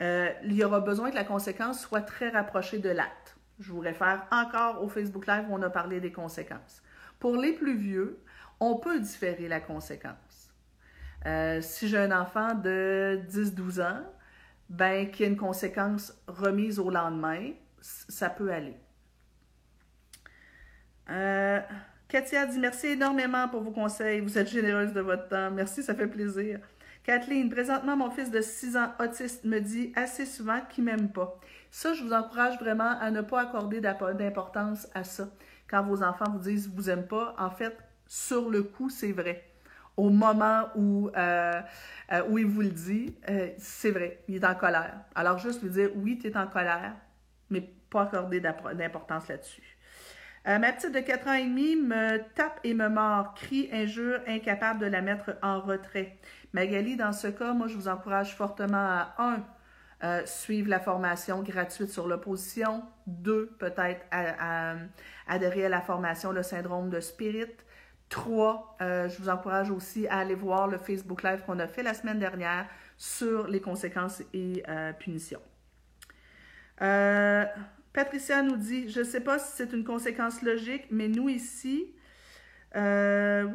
euh, il y aura besoin que la conséquence soit très rapprochée de l'acte. Je vous réfère encore au Facebook Live où on a parlé des conséquences. Pour les plus vieux, on peut différer la conséquence. Euh, si j'ai un enfant de 10-12 ans, ben, qu'il y ait une conséquence remise au lendemain, ça peut aller. Euh, Katia dit merci énormément pour vos conseils. Vous êtes généreuse de votre temps. Merci, ça fait plaisir. Kathleen, présentement, mon fils de 6 ans autiste me dit assez souvent qu'il m'aime pas. Ça, je vous encourage vraiment à ne pas accorder d'importance à ça quand vos enfants vous disent vous aiment pas, en fait, sur le coup, c'est vrai. Au moment où, euh, euh, où il vous le dit, euh, c'est vrai, il est en colère. Alors juste lui dire oui, tu es en colère, mais pas accorder d'importance là-dessus. Euh, ma petite de 4 ans et demi me tape et me mord, crie, injure, incapable de la mettre en retrait. Magali, dans ce cas, moi, je vous encourage fortement à 1. Euh, suivre la formation gratuite sur l'opposition. 2. Peut-être à, adhérer à la formation Le syndrome de Spirit. 3. Euh, je vous encourage aussi à aller voir le Facebook Live qu'on a fait la semaine dernière sur les conséquences et punitions. Patricia nous dit Je ne sais pas si c'est une conséquence logique, mais nous ici. Euh,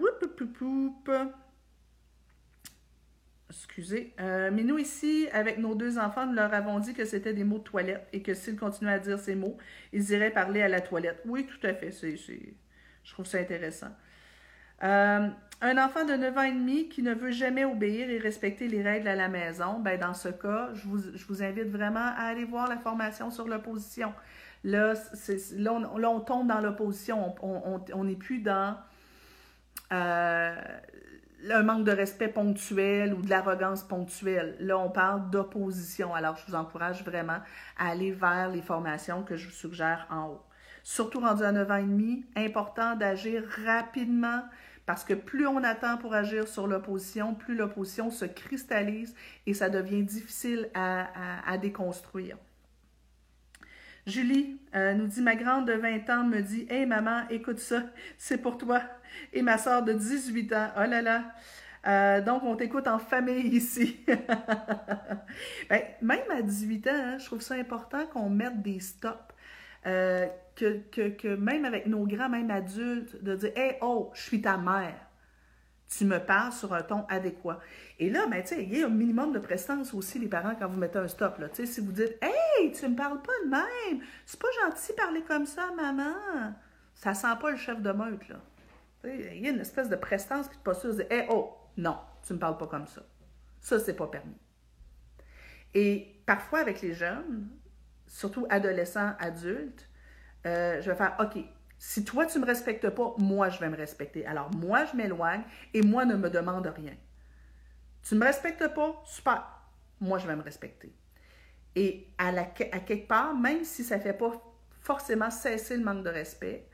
excusez. Euh, mais nous ici, avec nos deux enfants, nous leur avons dit que c'était des mots de toilette et que s'ils continuaient à dire ces mots, ils iraient parler à la toilette. Oui, tout à fait. je trouve ça intéressant. Euh, un enfant de 9 ans et demi qui ne veut jamais obéir et respecter les règles à la maison, ben dans ce cas, je vous, invite vraiment à aller voir la formation sur l'opposition. Là, là, on, tombe dans l'opposition. On n'est plus dans euh, un manque de respect ponctuel ou de l'arrogance ponctuelle. Là, on parle d'opposition. Alors, je vous encourage vraiment à aller vers les formations que je vous suggère en haut. Surtout rendu à 9 ans et demi, important d'agir rapidement parce que plus on attend pour agir sur l'opposition, plus l'opposition se cristallise et ça devient difficile à, déconstruire. Julie euh, nous dit Ma grande de 20 ans me dit Hey maman, écoute ça, c'est pour toi. Et ma soeur de 18 ans, oh là là. Euh, donc, on t'écoute en famille ici. Ben, même à 18 ans, hein, je trouve ça important qu'on mette des stops. Euh, que, même avec nos grands, même adultes, de dire Hey, oh, je suis ta mère. Tu me parles sur un ton adéquat. Et là, ben, il y a un minimum de prestance aussi, les parents, quand vous mettez un stop. Là. Si vous dites Hey, tu me parles pas de même, c'est pas gentil de parler comme ça, maman. Ça sent pas le chef de meute. Là. Il y a une espèce de prestance qui de posture de Hey, oh, non, tu me parles pas comme ça. Ça, c'est pas permis. Et parfois, avec les jeunes, surtout adolescents, adultes, euh, je vais faire OK, si toi, tu ne me respectes pas, moi, je vais me respecter. Alors, moi, je m'éloigne et moi, ne me demande rien. Tu ne me respectes pas, super. Moi, je vais me respecter. Et à, quelque part, même si ça ne fait pas forcément cesser le manque de respect,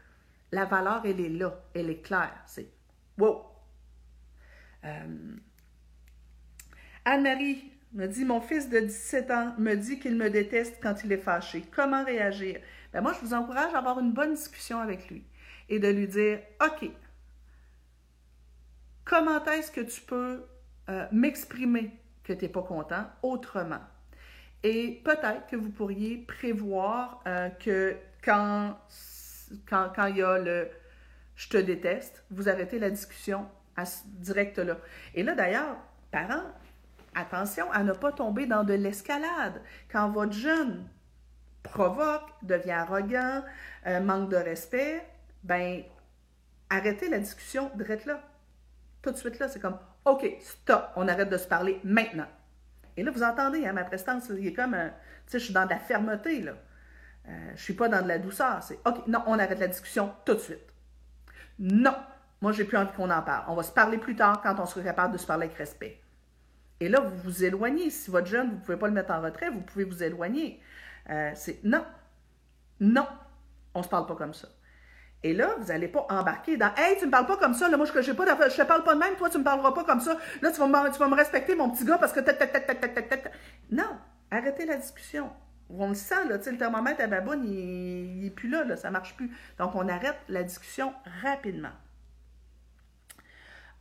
la valeur, elle est là, elle est claire. C'est wow. Euh, Anne-Marie me dit Mon fils de 17 ans me dit qu'il me déteste quand il est fâché. Comment réagir? Ben, Moi, je vous encourage à avoir une bonne discussion avec lui et de lui dire OK, comment est-ce que tu peux euh, m'exprimer que tu n'es pas content autrement? Et peut-être que vous pourriez prévoir euh, que quand, quand, quand il y a le je te déteste, vous arrêtez la discussion à, direct là. Et là, d'ailleurs, parents, attention à ne pas tomber dans de l'escalade. Quand votre jeune provoque, devient arrogant, euh, manque de respect, ben arrêtez la discussion direct là. Tout de suite là, c'est comme OK, stop, on arrête de se parler maintenant. Et là, vous entendez, hein, ma prestance, il est comme, tu sais, je suis dans de la fermeté, là. Euh, je suis pas dans de la douceur. C'est OK, non, on arrête la discussion tout de suite. Non, moi, j'ai plus envie qu'on en parle. On va se parler plus tard quand on sera capable de se parler avec respect. Et là, vous vous éloignez. Si votre jeune, vous ne pouvez pas le mettre en retrait, vous pouvez vous éloigner. Euh, c'est non, non, on ne se parle pas comme ça. Et là, vous n'allez pas embarquer dans Hey, tu me parles pas comme ça, là, moi je ne pas je te parle pas de même, toi tu ne me parleras pas comme ça. Là, tu vas, me, tu vas me respecter, mon petit gars, parce que Non, arrêtez la discussion. On le sent, là, le thermomètre à baboune, il n'est plus là, là, ça ne marche plus. Donc, on arrête la discussion rapidement.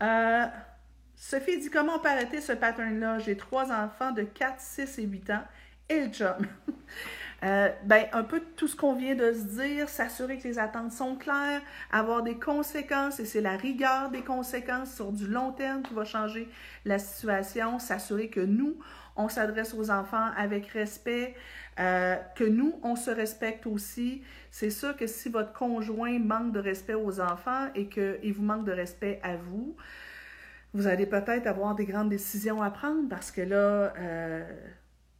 Euh, Sophie dit comment on peut arrêter ce pattern-là? J'ai trois enfants de 4, 6 et 8 ans le. Euh, ben, un peu tout ce qu'on vient de se dire, s'assurer que les attentes sont claires, avoir des conséquences, et c'est la rigueur des conséquences sur du long terme qui va changer la situation, s'assurer que nous, on s'adresse aux enfants avec respect, euh, que nous, on se respecte aussi. C'est sûr que si votre conjoint manque de respect aux enfants et qu'il vous manque de respect à vous, vous allez peut-être avoir des grandes décisions à prendre parce que là, euh,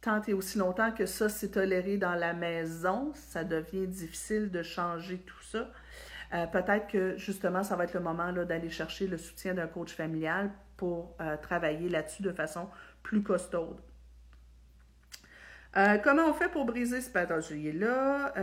tant et aussi longtemps que ça s'est toléré dans la maison, ça devient difficile de changer tout ça. Euh, peut-être que justement, ça va être le moment d'aller chercher le soutien d'un coach familial pour euh, travailler là-dessus de façon plus costaude. comment on fait pour briser ce pattern là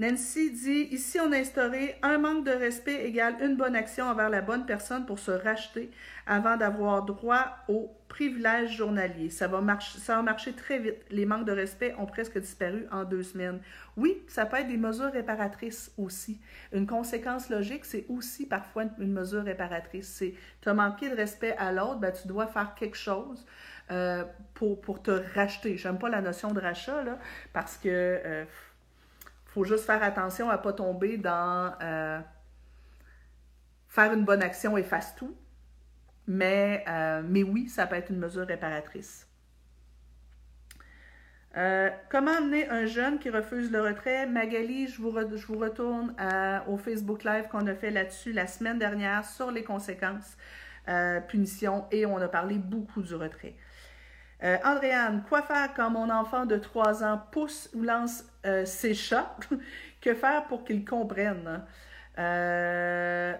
Nancy dit Ici, on a instauré un manque de respect égale une bonne action envers la bonne personne pour se racheter avant d'avoir droit aux privilèges journaliers. Ça va, marcher, très vite. Les manques de respect ont presque disparu en deux semaines. Oui, ça peut être des mesures réparatrices aussi. Une conséquence logique, c'est aussi parfois une mesure réparatrice. C'est tu as manqué de respect à l'autre, ben, tu dois faire quelque chose. Euh, pour, pour, te racheter. J'aime pas la notion de rachat, là, parce que euh, faut juste faire attention à ne pas tomber dans euh, faire une bonne action efface tout. Mais, euh, mais oui, ça peut être une mesure réparatrice. Euh, comment amener un jeune qui refuse le retrait? Magali, je vous, je vous retourne au Facebook Live qu'on a fait là-dessus la semaine dernière sur les conséquences punition et on a parlé beaucoup du retrait. Euh, Andréane, quoi faire quand mon enfant de 3 ans pousse ou lance euh, ses chats? que faire pour qu'il comprenne? Euh,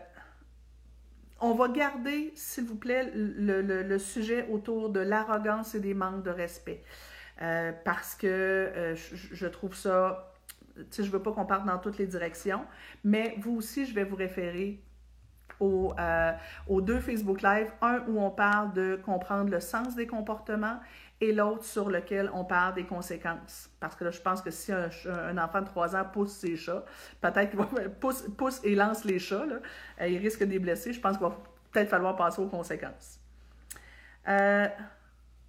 on va garder, s'il vous plaît, le, sujet autour de l'arrogance et des manques de respect. parce que je, trouve ça, tu sais, je veux pas qu'on parte dans toutes les directions, mais vous aussi, je vais vous référer euh, aux, deux Facebook Live, un où on parle de comprendre le sens des comportements et l'autre sur lequel on parle des conséquences. Parce que là, je pense que si un, enfant de 3 ans pousse ses chats, peut-être qu'il va pousse, pousse et lance les chats, euh, il risque de les blesser. Je pense qu'il va peut-être falloir passer aux conséquences. Euh,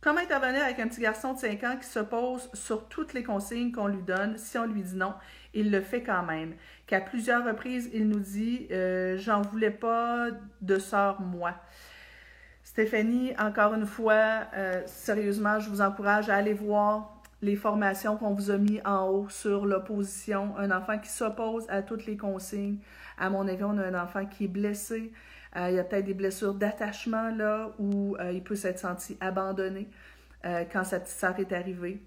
comment intervenir avec un petit garçon de 5 ans qui s'oppose sur toutes les consignes qu'on lui donne? Si on lui dit non, il le fait quand même qu'à plusieurs reprises, il nous dit euh, J'en voulais pas de sort, moi. Stéphanie, encore une fois, euh, sérieusement, je vous encourage à aller voir les formations qu'on vous a mis en haut sur l'opposition. Un enfant qui s'oppose à toutes les consignes. À mon avis, on a un enfant qui est blessé. Euh, il y a peut-être des blessures d'attachement là où il peut s'être senti abandonné quand sa petite sœur est arrivée.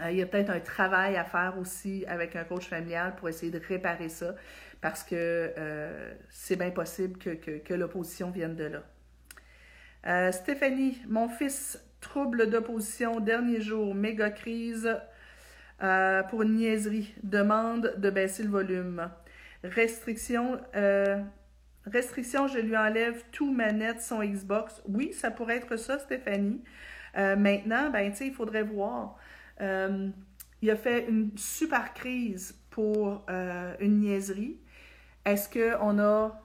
Euh, il y a peut-être un travail à faire aussi avec un coach familial pour essayer de réparer ça, parce que euh, c'est bien possible que, l'opposition vienne de là. Euh, Stéphanie, mon fils, trouble d'opposition, dernier jour, méga crise pour une niaiserie, demande de baisser le volume. Restriction, restriction, je lui enlève tout manette, son Xbox. Oui, ça pourrait être ça, Stéphanie. maintenant, ben, il faudrait voir. Euh, il a fait une super crise pour euh, une niaiserie. Est-ce qu'on a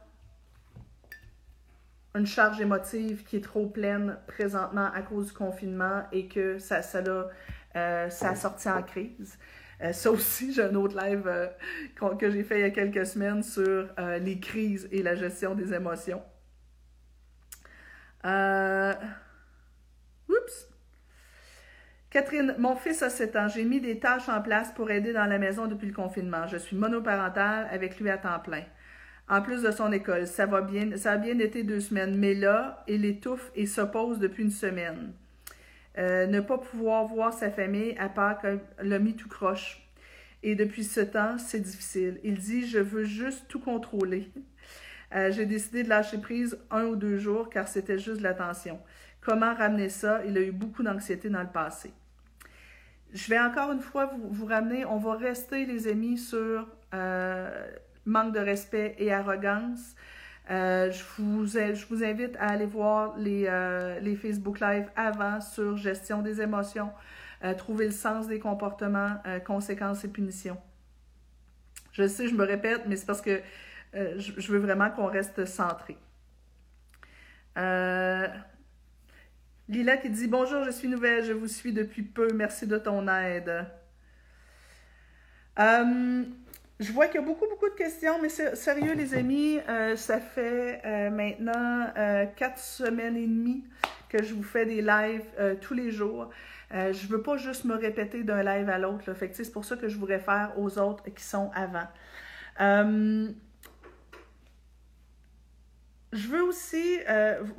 une charge émotive qui est trop pleine présentement à cause du confinement et que ça, ça, a, euh, ça a sorti en crise? ça aussi, j'ai un autre live que j'ai fait il y a quelques semaines sur les crises et la gestion des émotions. oups! Catherine, mon fils a 7 ans. J'ai mis des tâches en place pour aider dans la maison depuis le confinement. Je suis monoparentale avec lui à temps plein. En plus de son école, ça va bien, ça a bien été deux semaines, mais là, il étouffe et s'oppose depuis une semaine. Euh, ne pas pouvoir voir sa famille à part qu'elle l'a mis tout croche. Et depuis ce temps, c'est difficile. Il dit Je veux juste tout contrôler. Euh, j'ai décidé de lâcher prise un ou deux jours car c'était juste l'attention. Comment ramener ça? Il a eu beaucoup d'anxiété dans le passé. Je vais encore une fois vous, ramener, on va rester, les amis, sur euh, manque de respect et arrogance. Euh, je, vous, invite à aller voir les, euh, les, Facebook Live avant sur gestion des émotions, trouver le sens des comportements, conséquences et punitions. Je sais, je me répète, mais c'est parce que je, je, veux vraiment qu'on reste centré. Lila qui dit Bonjour, je suis nouvelle, je vous suis depuis peu, merci de ton aide. Euh, je vois qu'il y a beaucoup, beaucoup de questions, mais sérieux, les amis, euh, ça fait euh, maintenant quatre semaines et demie que je vous fais des lives tous les jours. je ne veux pas juste me répéter d'un live à l'autre. C'est pour ça que je vous réfère aux autres qui sont avant. je veux aussi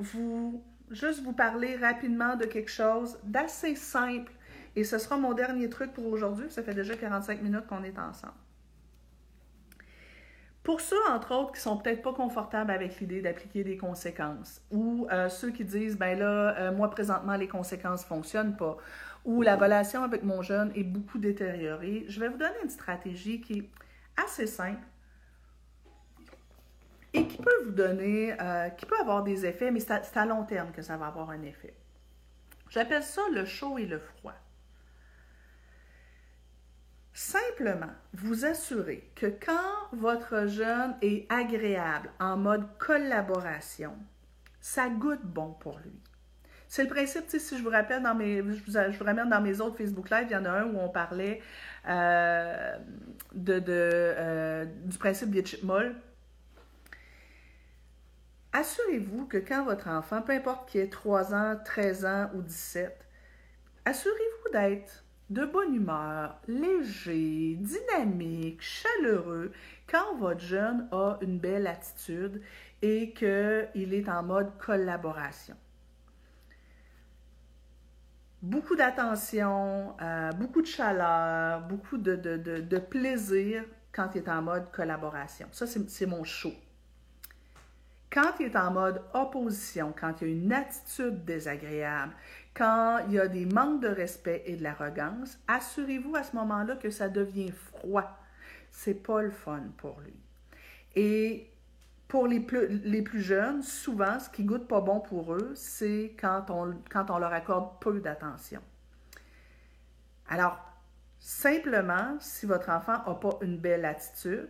vous juste vous parler rapidement de quelque chose d'assez simple. Et ce sera mon dernier truc pour aujourd'hui. Ça fait déjà 45 minutes qu'on est ensemble. Pour ceux, entre autres, qui sont peut-être pas confortables avec l'idée d'appliquer des conséquences, ou euh, ceux qui disent, ben là, euh, moi présentement, les conséquences fonctionnent pas, ou la relation avec mon jeune est beaucoup détériorée, je vais vous donner une stratégie qui est assez simple et qui peut vous donner, euh, qui peut avoir des effets, mais c'est à, long terme que ça va avoir un effet. J'appelle ça le chaud et le froid. Simplement, vous assurer que quand votre jeune est agréable en mode collaboration, ça goûte bon pour lui. C'est le principe, si je vous rappelle, dans mes, je, vous, ramène dans mes autres Facebook Live, il y en a un où on parlait euh, de, euh, du principe des chip Assurez-vous que quand votre enfant, peu importe qu'il ait 3 ans, 13 ans ou 17, assurez-vous d'être de bonne humeur, léger, dynamique, chaleureux, quand votre jeune a une belle attitude et qu'il est en mode collaboration. Beaucoup d'attention, euh, beaucoup de chaleur, beaucoup de, de, plaisir quand il est en mode collaboration. Ça, c'est mon show. Quand il est en mode opposition, quand il y a une attitude désagréable, quand il y a des manques de respect et de l'arrogance, assurez-vous à ce moment-là que ça devient froid. C'est pas le fun pour lui. Et pour les plus, jeunes, souvent, ce qui goûte pas bon pour eux, c'est quand on, quand on leur accorde peu d'attention. Alors, simplement, si votre enfant n'a pas une belle attitude,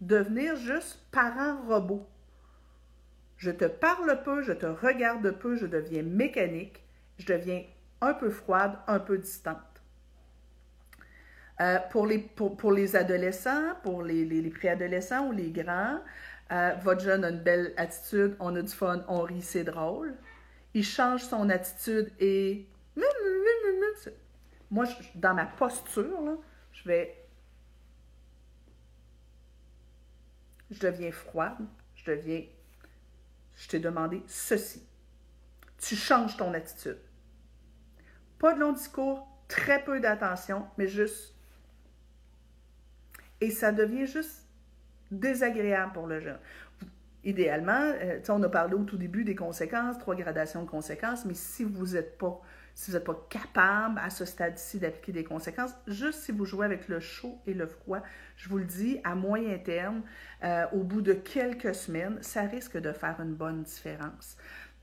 devenir juste parent robot. Je te parle peu, je te regarde peu, je deviens mécanique, je deviens un peu froide, un peu distante. Euh, pour, les, pour, les adolescents, pour les, les, préadolescents ou les grands, euh, votre jeune a une belle attitude, on a du fun, on rit, c'est drôle. Il change son attitude et... Moi, dans ma posture, je vais... Je deviens froide, je deviens je t'ai demandé ceci. Tu changes ton attitude. Pas de long discours, très peu d'attention, mais juste. Et ça devient juste désagréable pour le jeune. Idéalement, euh, on a parlé au tout début des conséquences, trois gradations de conséquences, mais si vous n'êtes pas si vous n'êtes pas capable à ce stade-ci d'appliquer des conséquences, juste si vous jouez avec le chaud et le froid, je vous le dis, à moyen terme, euh, au bout de quelques semaines, ça risque de faire une bonne différence.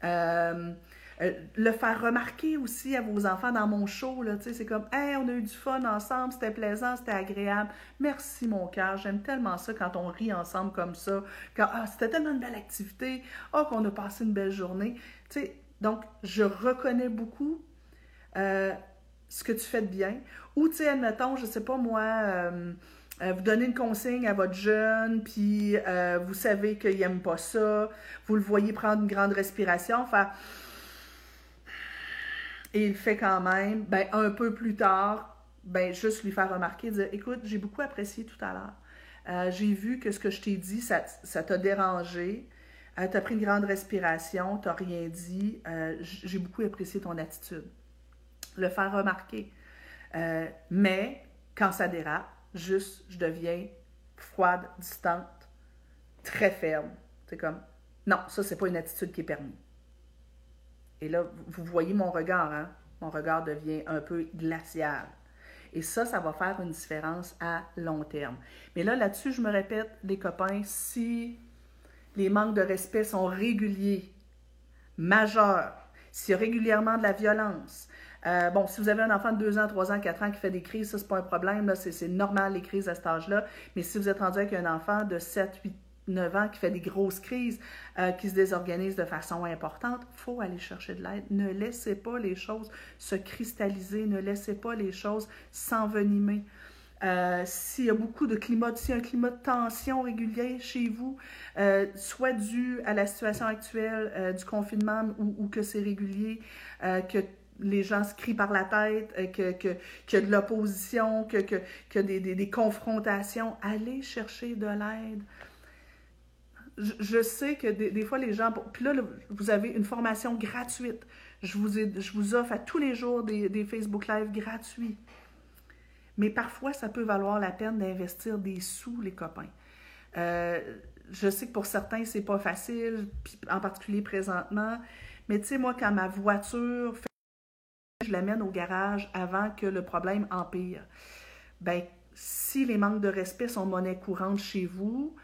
Euh, euh, le faire remarquer aussi à vos enfants dans mon show, c'est comme Hey, on a eu du fun ensemble, c'était plaisant, c'était agréable. Merci mon cœur, j'aime tellement ça quand on rit ensemble comme ça. Quand ah, c'était tellement une belle activité, oh, qu'on a passé une belle journée. donc, je reconnais beaucoup euh, ce que tu fais de bien. Ou, tu sais, admettons, je sais pas moi, euh, euh, vous donnez une consigne à votre jeune, puis vous savez qu'il n'aime pas ça, vous le voyez prendre une grande respiration, faire. Et il fait quand même, ben, un peu plus tard, ben, juste lui faire remarquer, dire Écoute, j'ai beaucoup apprécié tout à l'heure. j'ai vu que ce que je t'ai dit, ça, ça t'a dérangé. tu as pris une grande respiration, tu rien dit. j'ai beaucoup apprécié ton attitude le faire remarquer. Euh, mais quand ça dérape, juste, je deviens froide, distante, très ferme. C'est comme, non, ça, c'est pas une attitude qui est permise. Et là, vous voyez mon regard, hein? Mon regard devient un peu glacial. Et ça, ça va faire une différence à long terme. Mais là, là-dessus, je me répète, les copains, si les manques de respect sont réguliers, majeurs, s'il y a régulièrement de la violence, euh, bon, si vous avez un enfant de 2 ans, 3 ans, 4 ans qui fait des crises, ça, c'est pas un problème. C'est normal, les crises à cet âge-là. Mais si vous êtes rendu avec un enfant de 7, 8, 9 ans qui fait des grosses crises, euh, qui se désorganise de façon importante, il faut aller chercher de l'aide. Ne laissez pas les choses se cristalliser, ne laissez pas les choses s'envenimer. Euh, s'il y a beaucoup de climat, s'il y a un climat de tension régulier chez vous, soit dû à la situation actuelle du confinement ou, ou que c'est régulier, que les gens se crient par la tête, euh, que, que, qu'il y a de l'opposition, que, que, que des, des, confrontations. Allez chercher de l'aide. Je, je sais que des, des, fois, les gens... Puis là, vous avez une formation gratuite. Je vous, je vous offre à tous les jours des, des Facebook Live gratuits. Mais parfois, ça peut valoir la peine d'investir des sous, les copains. Euh, je sais que pour certains, c'est pas facile, en particulier présentement. Mais tu sais, moi, quand ma voiture je l'amène au garage avant que le problème empire. Ben, si les manques de respect sont monnaie courante chez vous,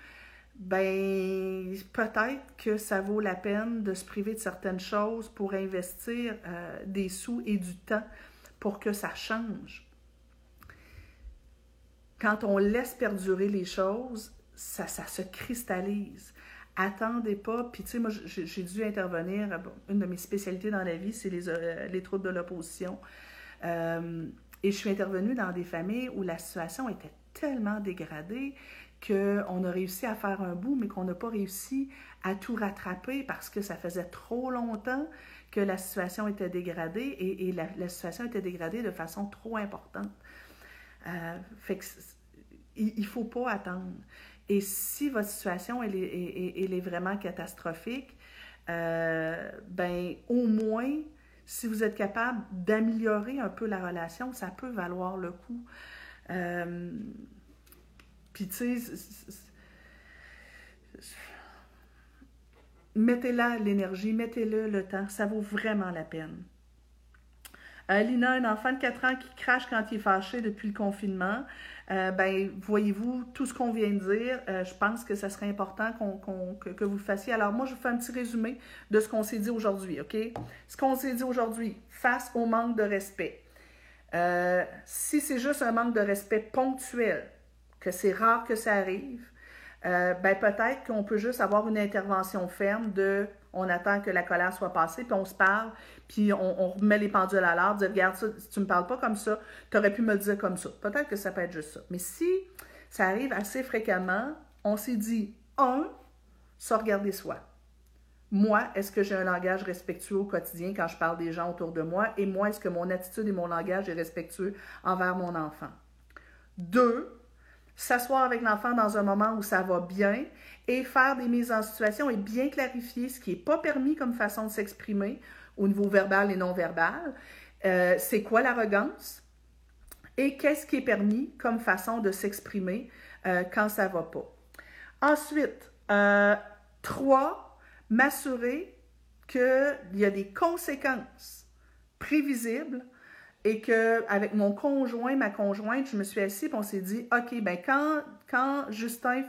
ben peut-être que ça vaut la peine de se priver de certaines choses pour investir euh, des sous et du temps pour que ça change. Quand on laisse perdurer les choses, ça, ça se cristallise. Attendez pas, puis tu sais, moi j'ai dû intervenir, une de mes spécialités dans la vie, c'est les, euh, les troubles de l'opposition. Euh, et je suis intervenue dans des familles où la situation était tellement dégradée qu'on a réussi à faire un bout, mais qu'on n'a pas réussi à tout rattraper parce que ça faisait trop longtemps que la situation était dégradée et, la, situation était dégradée de façon trop importante. Euh, fait que, il ne faut pas attendre. Et si votre situation elle est, vraiment catastrophique, euh, ben au moins si vous êtes capable d'améliorer un peu la relation, ça peut valoir le coup. Euh, puis, tu sais, mettez-la l'énergie, mettez-le le temps, ça vaut vraiment la peine. Euh, Lina, un enfant de 4 ans qui crache quand il est fâché depuis le confinement. Euh, ben, voyez-vous, tout ce qu'on vient de dire, euh, je pense que ça serait important que, vous le fassiez. Alors, moi, je vous fais un petit résumé de ce qu'on s'est dit aujourd'hui, OK? Ce qu'on s'est dit aujourd'hui, face au manque de respect. si c'est juste un manque de respect ponctuel, que c'est rare que ça arrive, ben, peut-être qu'on peut juste avoir une intervention ferme de on attend que la colère soit passée, puis on se parle, puis on, remet les pendules à l'heure, dire Regarde, ça, si tu me parles pas comme ça, tu aurais pu me le dire comme ça. Peut-être que ça peut être juste ça. Mais si ça arrive assez fréquemment, on s'est dit un, se regarder soi. Moi, est-ce que j'ai un langage respectueux au quotidien quand je parle des gens autour de moi? Et moi, est-ce que mon attitude et mon langage est respectueux envers mon enfant? Deux, s'asseoir avec l'enfant dans un moment où ça va bien et faire des mises en situation et bien clarifier ce qui n'est pas permis comme façon de s'exprimer au niveau verbal et non verbal. Euh, c'est quoi l'arrogance? Et qu'est-ce qui est permis comme façon de s'exprimer euh, quand ça va pas? Ensuite, euh, trois, m'assurer qu'il y a des conséquences prévisibles et qu'avec mon conjoint, ma conjointe, je me suis assise et on s'est dit, OK, ben quand, quand Justin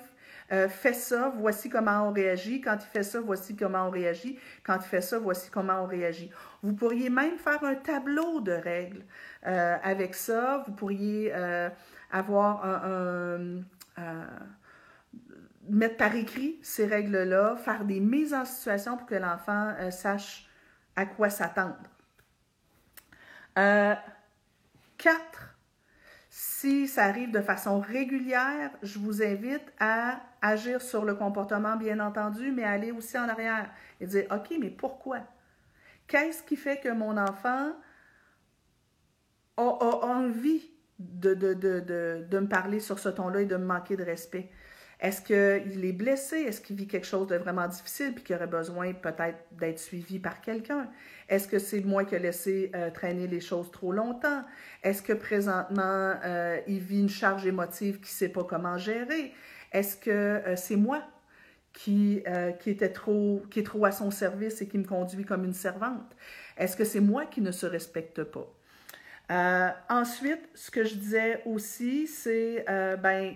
euh, fait ça, voici comment on réagit. Quand il fait ça, voici comment on réagit. Quand il fait ça, voici comment on réagit. Vous pourriez même faire un tableau de règles euh, avec ça. Vous pourriez euh, avoir un, mettre par écrit ces règles-là, faire des mises en situation pour que l'enfant sache à quoi s'attendre. Quatre, si ça arrive de façon régulière, je vous invite à agir sur le comportement, bien entendu, mais aller aussi en arrière et dire, OK, mais pourquoi? Qu'est-ce qui fait que mon enfant a, envie de, de, me parler sur ce ton-là et de me manquer de respect? Est-ce qu'il est blessé? Est-ce qu'il vit quelque chose de vraiment difficile puis qu'il aurait besoin peut-être d'être suivi par quelqu'un? Est-ce que c'est moi qui ai laissé euh, traîner les choses trop longtemps? Est-ce que présentement, euh, il vit une charge émotive qu'il ne sait pas comment gérer? Est-ce que euh, c'est moi qui, qui, était trop, qui est trop à son service et qui me conduit comme une servante? Est-ce que c'est moi qui ne se respecte pas? ensuite, ce que je disais aussi, c'est, ben,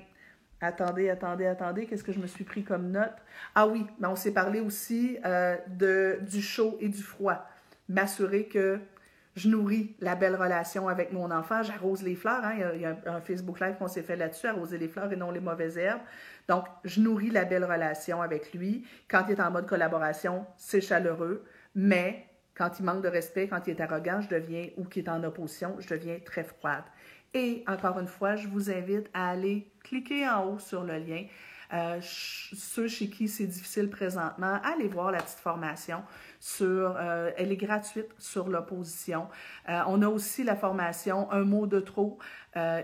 Attendez, attendez, attendez, qu'est-ce que je me suis pris comme note? Ah oui, mais on s'est parlé aussi euh, de, du chaud et du froid. M'assurer que je nourris la belle relation avec mon enfant. J'arrose les fleurs. Hein? Il, y a, un Facebook Live qu'on s'est fait là-dessus, arroser les fleurs et non les mauvaises herbes. Donc, je nourris la belle relation avec lui. Quand il est en mode collaboration, c'est chaleureux. Mais quand il manque de respect, quand il est arrogant, je deviens, ou qu'il est en opposition, je deviens très froide. Et encore une fois, je vous invite à aller cliquer en haut sur le lien. Euh, ceux chez qui c'est difficile présentement, allez voir la petite formation sur, euh, elle est gratuite sur l'opposition. Euh, on a aussi la formation Un mot de trop,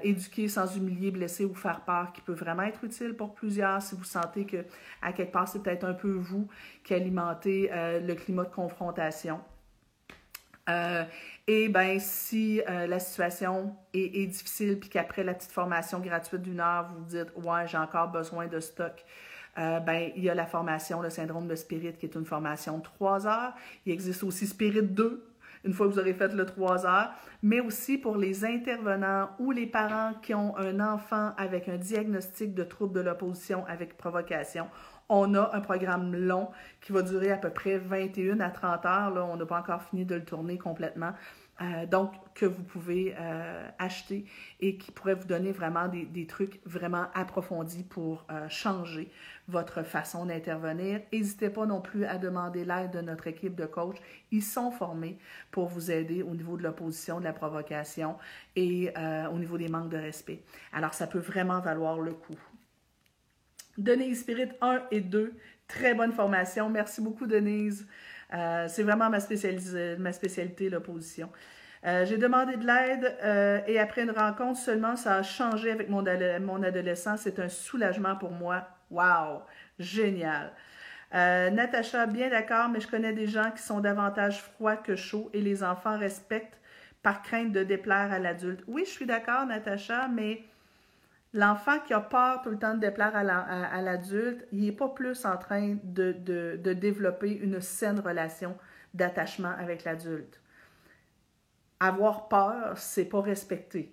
éduquer sans humilier, blesser ou faire peur, qui peut vraiment être utile pour plusieurs si vous sentez que à quelque part c'est peut-être un peu vous qui alimentez le climat de confrontation. Et ben si euh, la situation est, difficile, puis qu'après la petite formation gratuite d'une heure, vous dites Ouais, j'ai encore besoin de stock. Euh, ben, il y a la formation, le syndrome de Spirit, qui est une formation de trois heures. Il existe aussi Spirit 2, une fois que vous aurez fait le 3 heures, mais aussi pour les intervenants ou les parents qui ont un enfant avec un diagnostic de trouble de l'opposition avec provocation. On a un programme long qui va durer à peu près 21 à 30 heures. On n'a pas encore fini de le tourner complètement. Euh, donc, que vous pouvez euh, acheter et qui pourrait vous donner vraiment des, trucs vraiment approfondis pour euh, changer votre façon d'intervenir. N'hésitez pas non plus à demander l'aide de notre équipe de coach. Ils sont formés pour vous aider au niveau de l'opposition, de la provocation et au niveau des manques de respect. Alors, ça peut vraiment valoir le coup. Denise Spirit 1 et 2, très bonne formation. Merci beaucoup, Denise. Euh, c'est vraiment ma, ma spécialité, l'opposition. Euh, j'ai demandé de l'aide euh, et après une rencontre seulement, ça a changé avec mon, mon adolescent. C'est un soulagement pour moi. Wow! Génial! Natacha, bien d'accord, mais je connais des gens qui sont davantage froids que chauds et les enfants respectent par crainte de déplaire à l'adulte. Oui, je suis d'accord, Natacha, mais L'enfant qui a peur tout le temps de déplaire à l'adulte, il n'est pas plus en train de, développer une saine relation d'attachement avec l'adulte. Avoir peur, c'est pas respecter.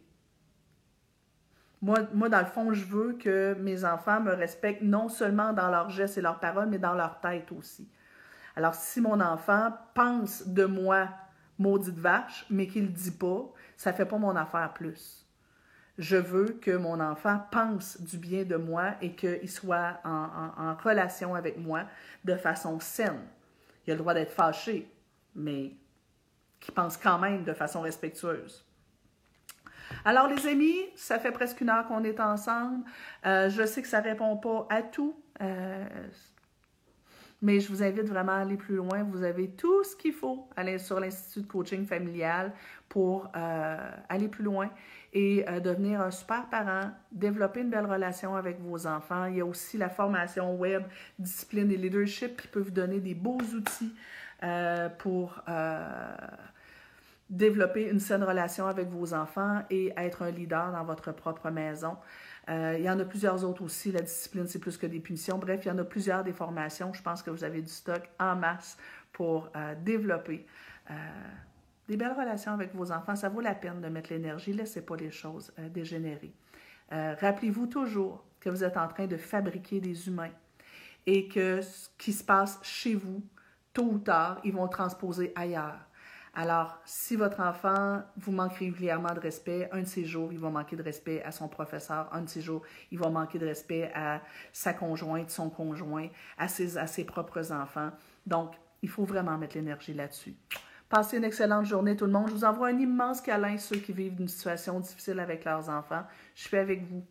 Moi, moi, dans le fond, je veux que mes enfants me respectent non seulement dans leurs gestes et leurs paroles, mais dans leur tête aussi. Alors, si mon enfant pense de moi maudite vache, mais qu'il ne le dit pas, ça ne fait pas mon affaire plus. Je veux que mon enfant pense du bien de moi et qu'il soit en, relation avec moi de façon saine. Il a le droit d'être fâché, mais qu'il pense quand même de façon respectueuse. Alors, les amis, ça fait presque une heure qu'on est ensemble. Euh, je sais que ça répond pas à tout. Euh, mais je vous invite vraiment à aller plus loin. Vous avez tout ce qu'il faut aller sur l'Institut de coaching familial pour euh, aller plus loin et euh, devenir un super parent, développer une belle relation avec vos enfants. Il y a aussi la formation web, discipline et leadership qui peut vous donner des beaux outils euh, pour développer une saine relation avec vos enfants et être un leader dans votre propre maison. Euh, il y en a plusieurs autres aussi. La discipline, c'est plus que des punitions. Bref, il y en a plusieurs des formations. Je pense que vous avez du stock en masse pour euh, développer euh, des belles relations avec vos enfants. Ça vaut la peine de mettre l'énergie. Laissez pas les choses dégénérer. Rappelez-vous toujours que vous êtes en train de fabriquer des humains et que ce qui se passe chez vous, tôt ou tard, ils vont transposer ailleurs. Alors, si votre enfant vous manque régulièrement de respect, un de ces jours, il va manquer de respect à son professeur, un de ces jours, il va manquer de respect à sa conjointe, son conjoint, à ses, à ses propres enfants. Donc, il faut vraiment mettre l'énergie là-dessus. Passez une excellente journée tout le monde. Je vous envoie un immense câlin, ceux qui vivent une situation difficile avec leurs enfants. Je suis avec vous.